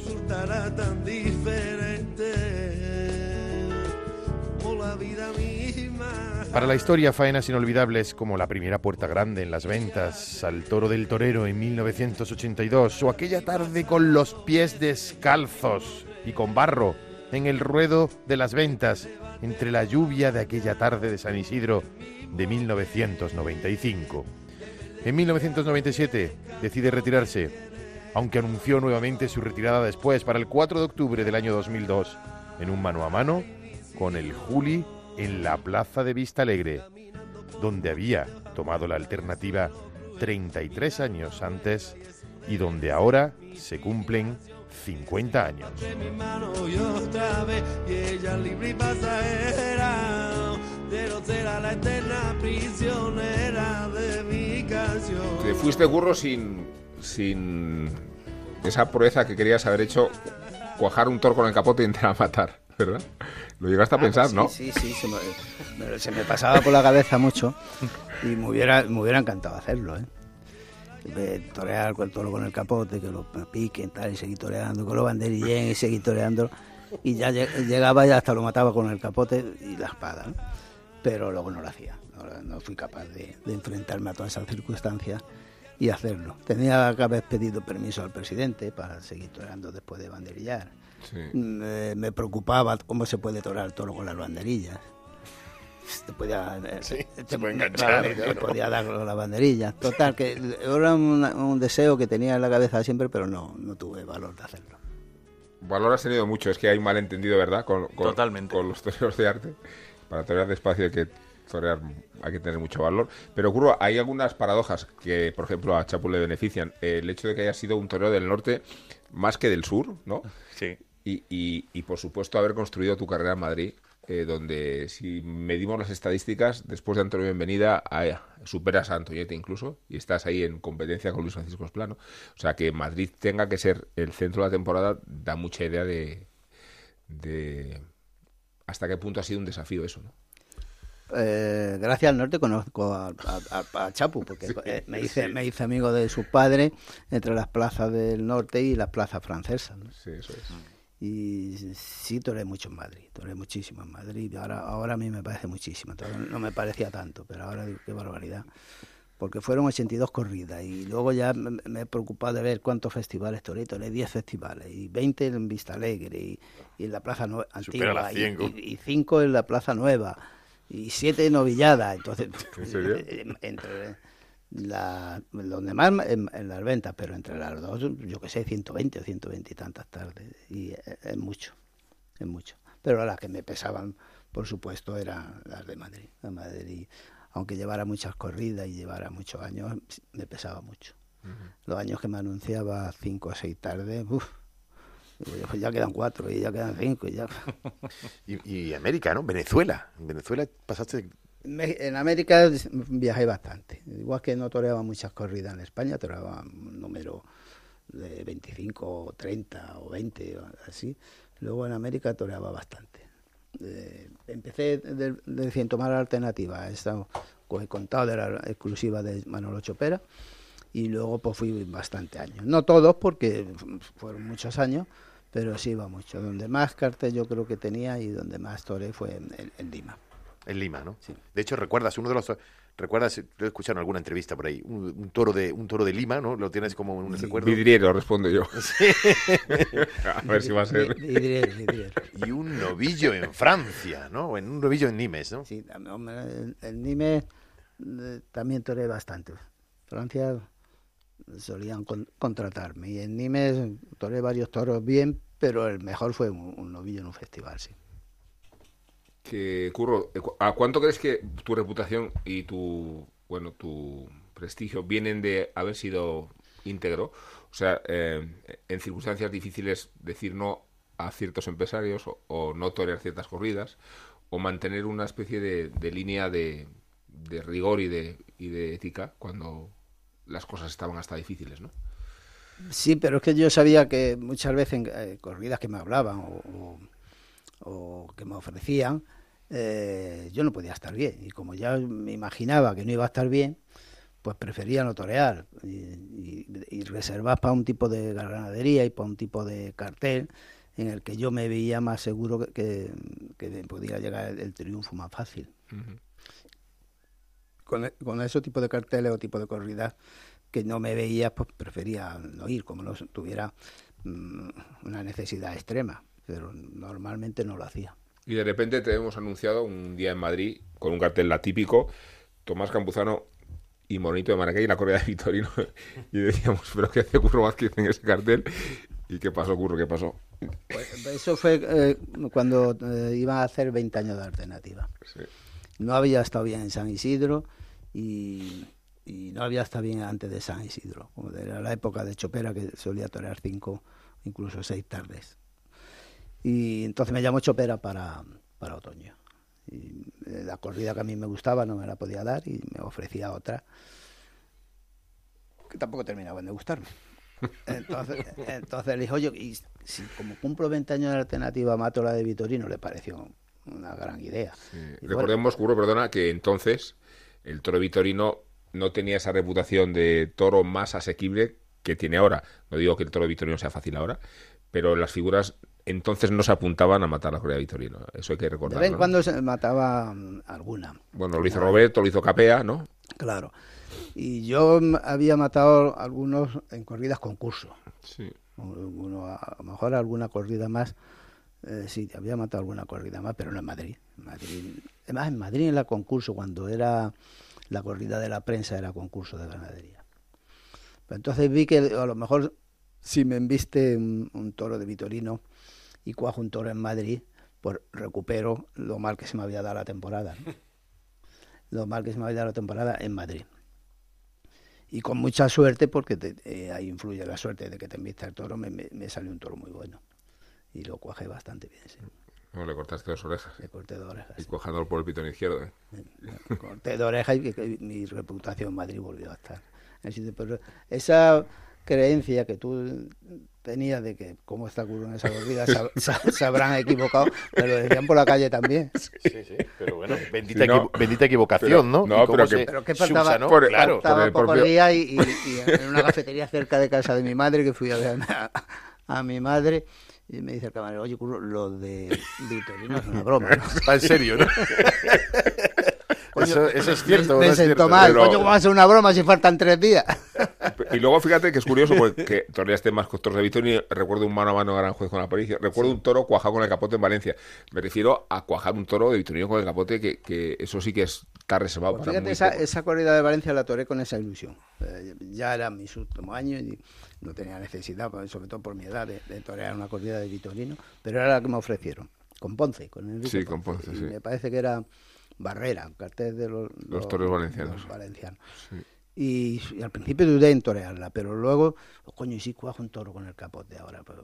Para la historia, faenas inolvidables como la primera puerta grande en las ventas al toro del torero en 1982 o aquella tarde con los pies descalzos y con barro en el ruedo de las ventas entre la lluvia de aquella tarde de San Isidro de 1995. En 1997 decide retirarse, aunque anunció nuevamente su retirada después para el 4 de octubre del año 2002 en un mano a mano con el Juli en la plaza de Vista Alegre, donde había tomado la alternativa 33 años antes y donde ahora se cumplen 50 años. Te fuiste burro sin, sin esa proeza que querías haber hecho, cuajar un toro con el capote y entrar a matar, ¿verdad? Lo llegaste a ah, pensar, ¿no? Sí, sí, se me, se me, pasaba por la cabeza mucho y me hubiera, me hubiera encantado hacerlo, ¿eh? De torear con el toro con el capote, que lo piquen tal, y seguir toreando, con los banderillén y seguir toreando. Y ya llegaba y hasta lo mataba con el capote y la espada, ¿no? Pero luego no lo hacía, no, fui capaz de, de enfrentarme a todas esas circunstancias y hacerlo. Tenía que haber pedido permiso al presidente para seguir toreando después de banderillar me, preocupaba cómo se puede torar toro con las banderillas. te podía, eh, Sí, te- se puede enganchar, claro, te claro. podía dar con la banderilla. Total, que era un, un deseo que tenía en la cabeza siempre, pero no, no tuve valor de hacerlo. Valor has tenido mucho, es que hay un malentendido, ¿verdad? Con, con- Totalmente. Con los toreros de arte. Para torear despacio hay que torear, hay que tener mucho valor. Pero, Curro, hay algunas paradojas que, por ejemplo, a Chapu le benefician. El hecho de que haya sido un torero del norte más que del sur, ¿no? Sí. Y, y- y, por supuesto, haber construido tu carrera en Madrid, eh, donde si medimos las estadísticas, después de Antonio Bienvenida, superas a Antoñete incluso, y estás ahí en competencia con Luis Francisco Esplano. O sea, que Madrid tenga que ser el centro de la temporada da mucha idea de, de hasta qué punto ha sido un desafío eso, ¿no? Eh, gracias al norte conozco a, a- a- a Chapu, porque eh, me, hice, me hice amigo de su padre entre las plazas del norte y las plazas francesas. ¿no? Sí, eso es. Y sí, toré mucho en Madrid, toré muchísimo en Madrid. Ahora, ahora a mí me parece muchísimo, no me parecía tanto, pero ahora digo, qué barbaridad. Porque fueron 82 corridas y luego ya me, me he preocupado de ver cuántos festivales toré. Toré 10 festivales y 20 en Vista Alegre y, y en la Plaza Nue- Antigua y- 100, y, 5 en la Plaza Nueva y 7 en Novillada. Entonces, ¿En serio? eh, entre la, los demás en, en las ventas, pero entre las dos, yo que sé, 120 o 120 y tantas tardes. Y es, es mucho, es mucho. Pero las que me pesaban, por supuesto, eran las de Madrid. La Madrid, aunque llevara muchas corridas y llevara muchos años, me pesaba mucho. Los años que me anunciaba cinco o seis tardes, uff, ya quedan cuatro y ya quedan cinco y ya... Y, y América, ¿no? Venezuela. En Venezuela pasaste... En América viajé bastante. Igual que no toreaba muchas corridas en España, toreaba un número de 25, 30 o 20, o así. Luego en América toreaba bastante. Eh, empecé de, de Cientomar Alternativa, he estado, he contado, de la exclusiva de Manolo Chopera, y luego pues fui bastante años. No todos, porque fueron muchos años, pero sí iba mucho. Donde más cartel yo creo que tenía y donde más toré fue en, en- en Lima. En Lima, ¿no? Sí. De hecho, recuerdas uno de los recuerdas, lo he escuchado en alguna entrevista por ahí, un, un toro de un toro de Lima, ¿no? Lo tienes como un recuerdo. Vidriero, respondo yo. a ver si va a ser. Vidriero, vidriero. Y un novillo en Francia, ¿no? O en un novillo en Nimes, ¿no? Sí, tam- hombre, el, el Nime eh, también toré bastante. Francia solían con- contratarme y en Nimes toré varios toros bien, pero el mejor fue un, novillo en un festival, sí. Que, Curro, eh, ¿a cuánto crees que tu reputación y tu, bueno, tu prestigio vienen de haber sido íntegro? O sea, eh, en circunstancias difíciles decir no a ciertos empresarios o, o no torear ciertas corridas o mantener una especie de, de línea de, de rigor y de, y de ética cuando las cosas estaban hasta difíciles, ¿no? Sí, pero es que yo sabía que muchas veces en eh, corridas que me hablaban o, o- o que me ofrecían, eh, yo no podía estar bien. Y como ya me imaginaba que no iba a estar bien, pues prefería no torear y, y- y reservar para un tipo de ganadería y para un tipo de cartel en el que yo me veía más seguro que, que, podía llegar el, el triunfo más fácil. Con ese tipo de carteles o tipo de corridas que no me veía, pues prefería no ir, como no tuviera mm, una necesidad extrema, pero normalmente no lo hacía. Y de repente te hemos anunciado un día en Madrid con un cartel atípico, Tomás Campuzano y Monito de Maracay y la correa de Vitorino. Y decíamos, pero ¿qué hace Curro Vázquez en ese cartel? ¿Y qué pasó, Curro? ¿Qué pasó? Pues eso fue eh, cuando eh, iba a hacer 20 años de alternativa. Sí. No había estado bien en San Isidro y, y no había estado bien antes de San Isidro. Como era la época de Chopera que solía torear cinco, incluso seis tardes. Y entonces me llamó Chopera para, para otoño. Y eh, la corrida que a mí me gustaba no me la podía dar y me ofrecía otra que tampoco terminaban de gustarme. Entonces, entonces le dije, oye, y si como cumplo 20 años de alternativa mato la de Vitorino, le pareció una gran idea. Sí. Recordemos, Curro, perdona, que entonces el toro Vitorino no tenía esa reputación de toro más asequible que tiene ahora. No digo que el toro Vitorino sea fácil ahora, pero las figuras entonces no se apuntaban a matar a la correa de Vitorino. Eso hay que De recordarlo. vez en ¿no? cuando se mataba mm, alguna. Bueno, lo hizo Roberto, lo hizo Capea, ¿no? Claro. Y yo había matado algunos en corridas concurso. Sí. Uno, a lo mejor alguna corrida más. eh, sí, había matado alguna corrida más, pero no en Madrid. En Madrid Además, en Madrid, en la concurso, cuando era la corrida de la prensa, era concurso de ganadería. Pero entonces vi que a lo mejor si me enviste un, un toro de Vitorino y cuajo un toro en Madrid, pues recupero lo mal que se me había dado la temporada. ¿no? Lo mal que se me había dado la temporada en Madrid. Y con mucha suerte, porque te- eh, ahí influye la suerte de que te envista el toro, me, me- me salió un toro muy bueno. Y lo cuajé bastante bien, sí. No, le cortaste dos orejas. Le corté de orejas. Y cuajándolo por el pitón izquierdo. ¿eh? Le corté de orejas y que- que mi reputación en Madrid volvió a estar. Pero esa creencia que tú tenías de que cómo está curro en esa corrida se, se- se habrán equivocado, me lo decían por la calle también. Sí, sí, pero bueno, bendita, Sí, no. equivo- bendita equivocación, Pero- ¿no? no, Y pero que- Pero que faltaba. Por- claro. faltaba por pocos días y, y- y en una cafetería cerca de casa de mi madre, que fui a ver a, a mi madre, y me dice el camarero, oye, curro, lo de Vitorino es una broma. ¿no? Va en serio, ¿no? eso, eso es cierto. me ¿no es sentó mal, Pero- coño, ¿cómo va a ser una broma si faltan tres días? Y luego fíjate que es curioso porque toreaste más con toros de Vitorino. Recuerdo un mano a mano gran juez con la policía. Recuerdo un toro cuajado con el capote en Valencia. Me refiero a cuajar un toro de Vitorino con el capote, que, que eso sí que está reservado Pues para fíjate, esa, esa corrida de Valencia la toré con esa ilusión. Eh, ya era mis últimos años y no tenía necesidad, pues, sobre todo por mi edad, de, de torear una corrida de Vitorino, pero era la que me ofrecieron, con Ponce, con Enrique Sí, con Ponce, sí. me parece que era Barrera, un cartel de los, Los toros valencianos. los valencianos. Sí. Y, y al principio dudé en torearla, pero luego, oh, coño, y si cuajo un toro con el capote ahora, pues,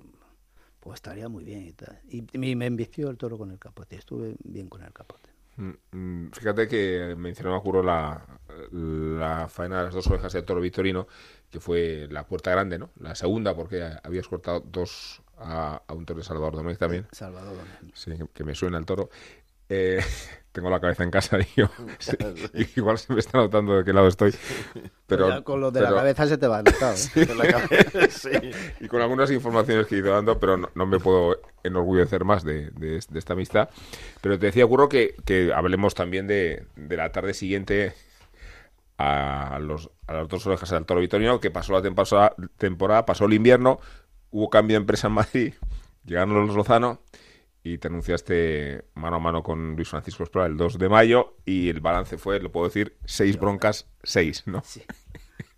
pues estaría muy bien y tal. Y, y me embistió el toro con el capote, estuve bien con el capote. Mm, mm, Fíjate que mencionaba Juro la, la faena de las dos orejas del toro Vitorino, que fue la puerta grande, ¿no? La segunda, porque habías cortado dos a, a un toro de Salvador Domínguez también. Salvador Domínguez. Sí, que, me suena el toro. Eh, tengo la cabeza en casa y yo, sí, igual se me está notando de qué lado estoy. Pero, con lo de pero- la cabeza se te va a notar. ¿eh? La cabeza, sí. y con algunas informaciones que he ido dando, pero no, no me puedo enorgullecer más de, de- de esta amistad. Pero te decía, Curro, que, que hablemos también de, de la tarde siguiente a, los, a las dos orejas del toro Vitorino, que pasó la temporada, temporada, pasó el invierno, hubo cambio de empresa en Madrid, llegaron los Lozano y te anunciaste mano a mano con Luis Francisco Esproa el 2 de mayo y el balance fue, lo puedo decir, seis broncas, seis, ¿no? Sí.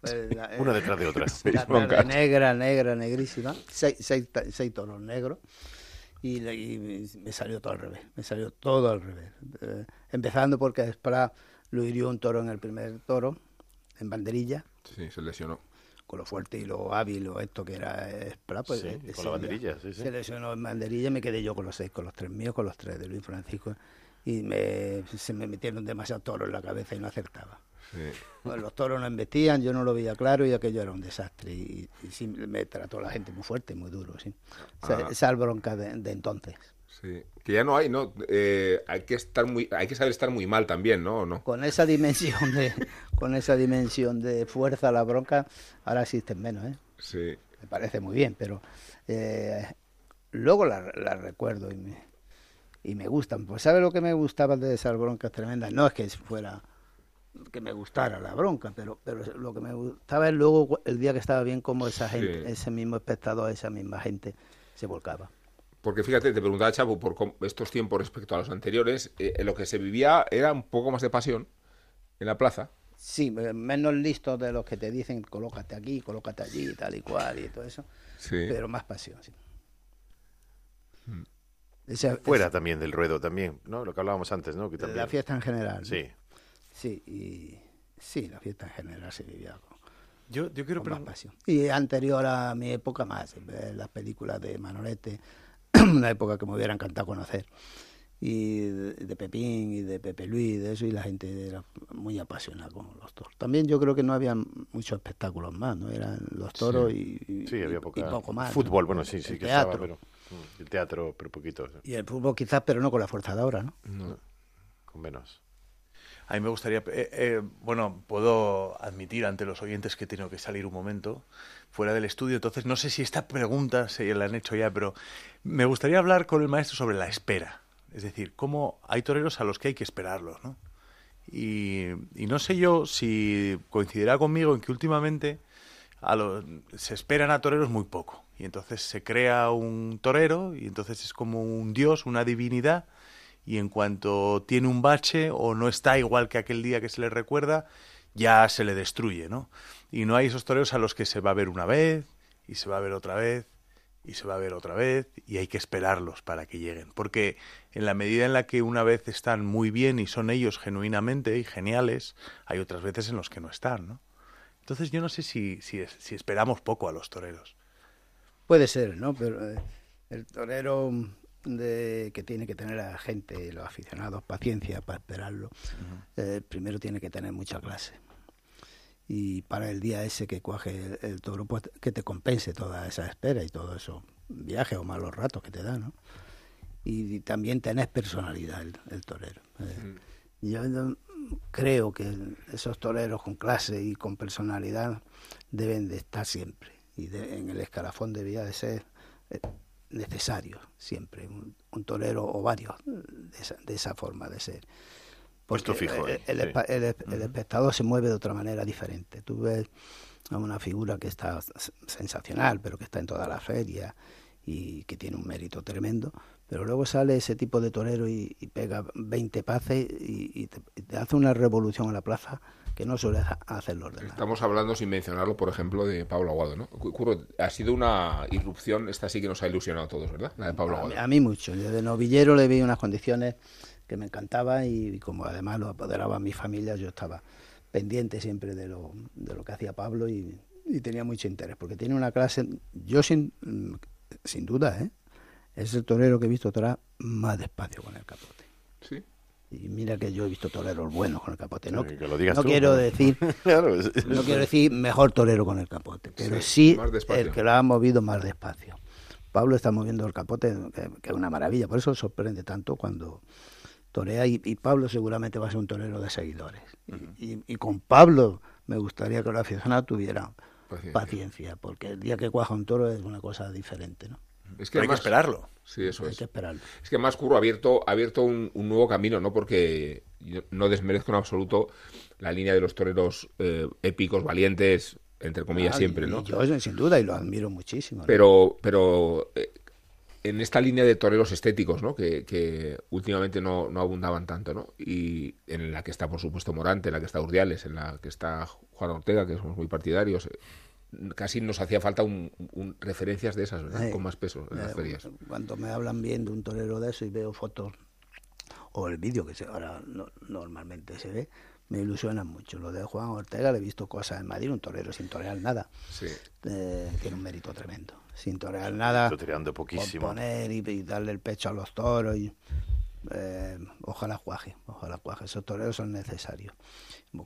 Pues la- Una detrás de otra. Seis broncas. negra, negra, negrísima. Seis, seis, seis toros negros. Y, me salió todo al revés. Me salió todo al revés. Eh, empezando porque Esprá lo hirió un toro en el primer toro, en banderilla, Sí, se lesionó. con lo fuerte y lo hábil o esto que era. Pues, Sí, eh, con la banderilla, sí, sí. Se lesionó en banderilla y me quedé yo con los seis, con los tres míos, con los tres de Luis Francisco. Y me, se me metieron demasiados toros en la cabeza y no acertaba. Sí. Pues los toros no embestían, yo no lo veía claro y aquello era un desastre. Y, y sí, me trató la gente muy fuerte, muy duro, sí. Esa, Ah. esa bronca de, de entonces. Sí, que ya no hay, ¿no? Eh, hay que estar muy, hay que saber estar muy mal también, ¿no? ¿O no? Con esa dimensión de, con esa dimensión de fuerza, la bronca, ahora existen menos, ¿eh? Sí. Me parece muy bien, pero eh, luego la, la recuerdo y me, y me gustan. Pues ¿sabe lo que me gustaba de esas broncas tremendas? No es que fuera que me gustara la bronca, pero, pero lo que me gustaba es luego el día que estaba bien como esa gente, Sí. ese mismo espectador, esa misma gente se volcaba. Porque fíjate, te preguntaba Chapo por estos tiempos respecto a los anteriores, eh, en lo que se vivía era un poco más de pasión en la plaza. Sí, eh, menos listo de los que te dicen colócate aquí, colócate allí, tal y cual y todo eso, Sí. pero más pasión, sí. Mm. Ese- Fuera también del ruedo, también, ¿no? Lo que hablábamos antes, ¿no? Que también... la fiesta en general. ¿no? Sí. Sí, y sí, la fiesta en general se vivía con, Yo, yo quiero con más pasión. Y anterior a mi época más, ver las películas de Manolete, una época que me hubiera encantado conocer. Y de, de Pepín y de Pepe Luis, de eso, y la gente era muy apasionada con los toros. También yo creo que no había muchos espectáculos más, ¿no? Eran los toros y, y- Sí, había poca... y poco más. ¿no? Fútbol, bueno, sí, sí El que teatro. estaba, pero... mm, El teatro, pero poquito, sí, Y el fútbol quizás, pero no con la fuerza de ahora, ¿no? con menos. A mí me gustaría, eh, eh, bueno, puedo admitir ante los oyentes que he tenido que salir un momento fuera del estudio, entonces no sé si esta pregunta se la han hecho ya, pero me gustaría hablar con el maestro sobre la espera. Es decir, cómo hay toreros a los que hay que esperarlos, ¿no? Y, y no sé yo si coincidirá conmigo en que últimamente a lo- se esperan a toreros muy poco. Y entonces se crea un torero y entonces es como un dios, una divinidad. Y en cuanto tiene un bache o no está igual que aquel día que se le recuerda, ya se le destruye, ¿no? Y no hay esos toreros a los que se va a ver una vez y se va a ver otra vez y se va a ver otra vez y hay que esperarlos para que lleguen. Porque en la medida en la que una vez están muy bien y son ellos genuinamente y geniales, hay otras veces en los que no están, ¿no? Entonces yo no sé si, si, esperamos poco a los toreros. Puede ser, ¿no? Pero eh, el torero de, que tiene que tener a la gente, los aficionados, paciencia para esperarlo, eh, primero tiene que tener mucha clase. Y para el día ese que cuaje el, el toro, pues que te compense toda esa espera y todo eso, viajes o malos ratos que te da, ¿no? Y, también tenés personalidad el, el torero. Eh, Yo creo que esos toreros con clase y con personalidad deben de estar siempre. Y de- en el escalafón debía de ser eh, necesario siempre, un, un torero o varios de esa, de esa forma de ser. Puesto Porque fijo, el, eh, el sí. el- espectador se mueve de otra manera diferente. Tú ves a una figura que está sensacional, pero que está en toda la feria y que tiene un mérito tremendo, pero luego sale ese tipo de torero y, y pega 20 pases y, y te, y te hace una revolución en la plaza que no suele ha- hacer los demás. Estamos hablando, sin mencionarlo, por ejemplo, de Pablo Aguado, ¿no? Cu- Curro, ha sido una irrupción, esta sí que nos ha ilusionado a todos, ¿verdad? La de Pablo A mí, Aguado. a mí mucho. Yo de novillero le vi unas condiciones que me encantaban y, como además lo apoderaba mi familia, yo estaba pendiente siempre de lo, de lo que hacía Pablo y, y tenía mucho interés, porque tiene una clase, yo sin, mm, sin duda, ¿eh? es el torero que he visto torar más despacio con el capote. Y mira que yo he visto toreros buenos con el capote. No, Que lo digas no tú, quiero ¿no? decir Claro, es- es- no quiero decir mejor torero con el capote, pero Sí, el que lo ha movido más despacio. Pablo está moviendo el capote, que, que es una maravilla, por eso sorprende tanto cuando torea y, y Pablo seguramente va a ser un torero de seguidores. Y con Pablo me gustaría que los aficionados tuvieran Paciencia. paciencia, porque el día que cuaja un toro es una cosa diferente, ¿no? Es Pero hay que esperarlo. Sí, eso Hay es. que esperarlo. Es que más Curro ha abierto, ha abierto un, un nuevo camino, ¿no? Porque yo no desmerezco en absoluto la línea de los toreros eh, épicos, valientes, entre comillas, Ah, siempre, ¿no? yo, sin duda, y lo admiro muchísimo. ¿no? Pero, pero eh, en esta línea de toreros estéticos, ¿no? Que, que últimamente no, no abundaban tanto, ¿no? Y en la que está, por supuesto, Morante, en la que está Urdiales, en la que está Juan Ortega, que somos muy partidarios. Casi nos hacía falta un, un- referencias de esas, ¿verdad? Con más peso en las Eh, ferias. Cuando me hablan bien de un torero de eso y veo fotos o el vídeo que se, ahora no- normalmente se ve, me ilusionan mucho. Lo de Juan Ortega, le he visto cosas en Madrid, un torero sin torear nada. Sí. Eh, tiene un mérito tremendo. Sin torear nada, Toreando poquísimo. poner y, y darle el pecho a los toros. Y, eh, ojalá cuaje, ojalá cuaje. Esos toreros son necesarios.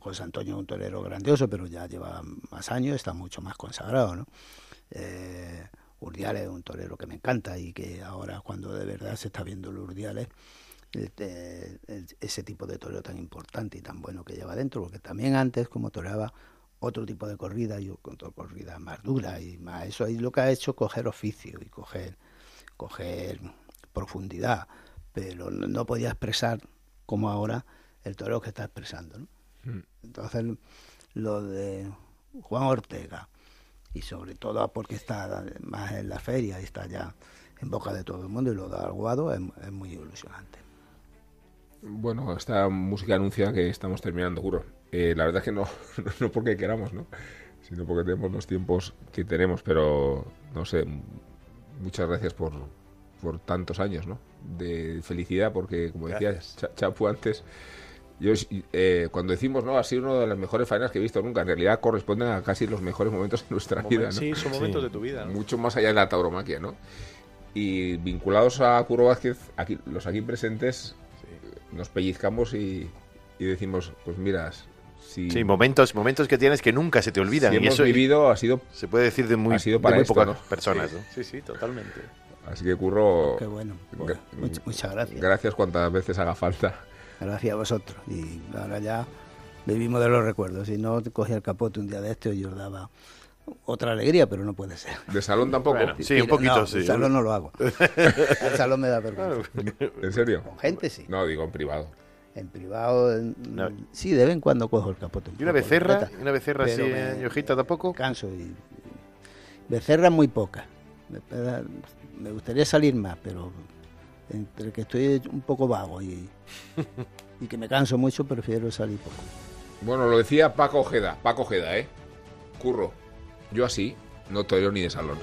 José Antonio es un torero grandioso, pero ya lleva más años, está mucho más consagrado, ¿no? Eh, Urdiales es un torero que me encanta y que ahora cuando de verdad se está viendo el Urdiales, este, ese tipo de torero tan importante y tan bueno que lleva dentro, porque también antes como toreaba otro tipo de corrida y otra corrida más dura y más eso es lo que ha hecho coger oficio y coger profundidad pero no podía expresar como ahora el torero que está expresando ¿no? Entonces lo de Juan Ortega y sobre todo porque está más en la feria y está ya en boca de todo el mundo y lo de Aguado es, es muy ilusionante Bueno, esta música anuncia que estamos terminando, Curro. Eh, la verdad es que no, no porque queramos, ¿no? Sino porque tenemos los tiempos que tenemos, pero no sé, muchas gracias por, por tantos años, ¿no? De felicidad, porque como decía Gracias. Cha- Chapu antes, yo eh, cuando decimos, ¿no? Ha sido una de las mejores faenas que he visto nunca, en realidad corresponden a casi los mejores momentos de nuestra vida, ¿no? Sí, son momentos de tu vida. ¿no? mucho más allá de la tauromaquia, ¿no? Y vinculados a Curro Vázquez, aquí, los aquí presentes, nos pellizcamos y, y decimos, pues mira, si, Sí, momentos, momentos que tienes que nunca se te olvidan. si y hemos eso vivido ha sido... se puede decir de muy, ha sido de para muy esto, pocas ¿no? personas. ¿no? Sí, sí, totalmente. Así que Curro, qué bueno much- muchas gracias gracias cuantas veces haga falta. Gracias a vosotros. Y ahora ya vivimos de los recuerdos. Si no, cogía el capote un día de este y os daba otra alegría, pero no puede ser. De salón tampoco. Bueno, sí, un poquito, no, sí. El salón no lo hago. El salón me da vergüenza. ¿En serio? Con gente sí. No, digo en privado. En privado, en- No. sí, de vez en cuando cojo el capote. ¿Y una becerra? ¿Y una becerra así me- en hojita tampoco? Canso y. Becerra muy poca. Me, me gustaría salir más, pero entre que estoy un poco vago y, y que me canso mucho, prefiero salir poco. Bueno, lo decía Paco Ojeda, Paco Ojeda, ¿eh? Curro. Yo así, no torero ni de salón.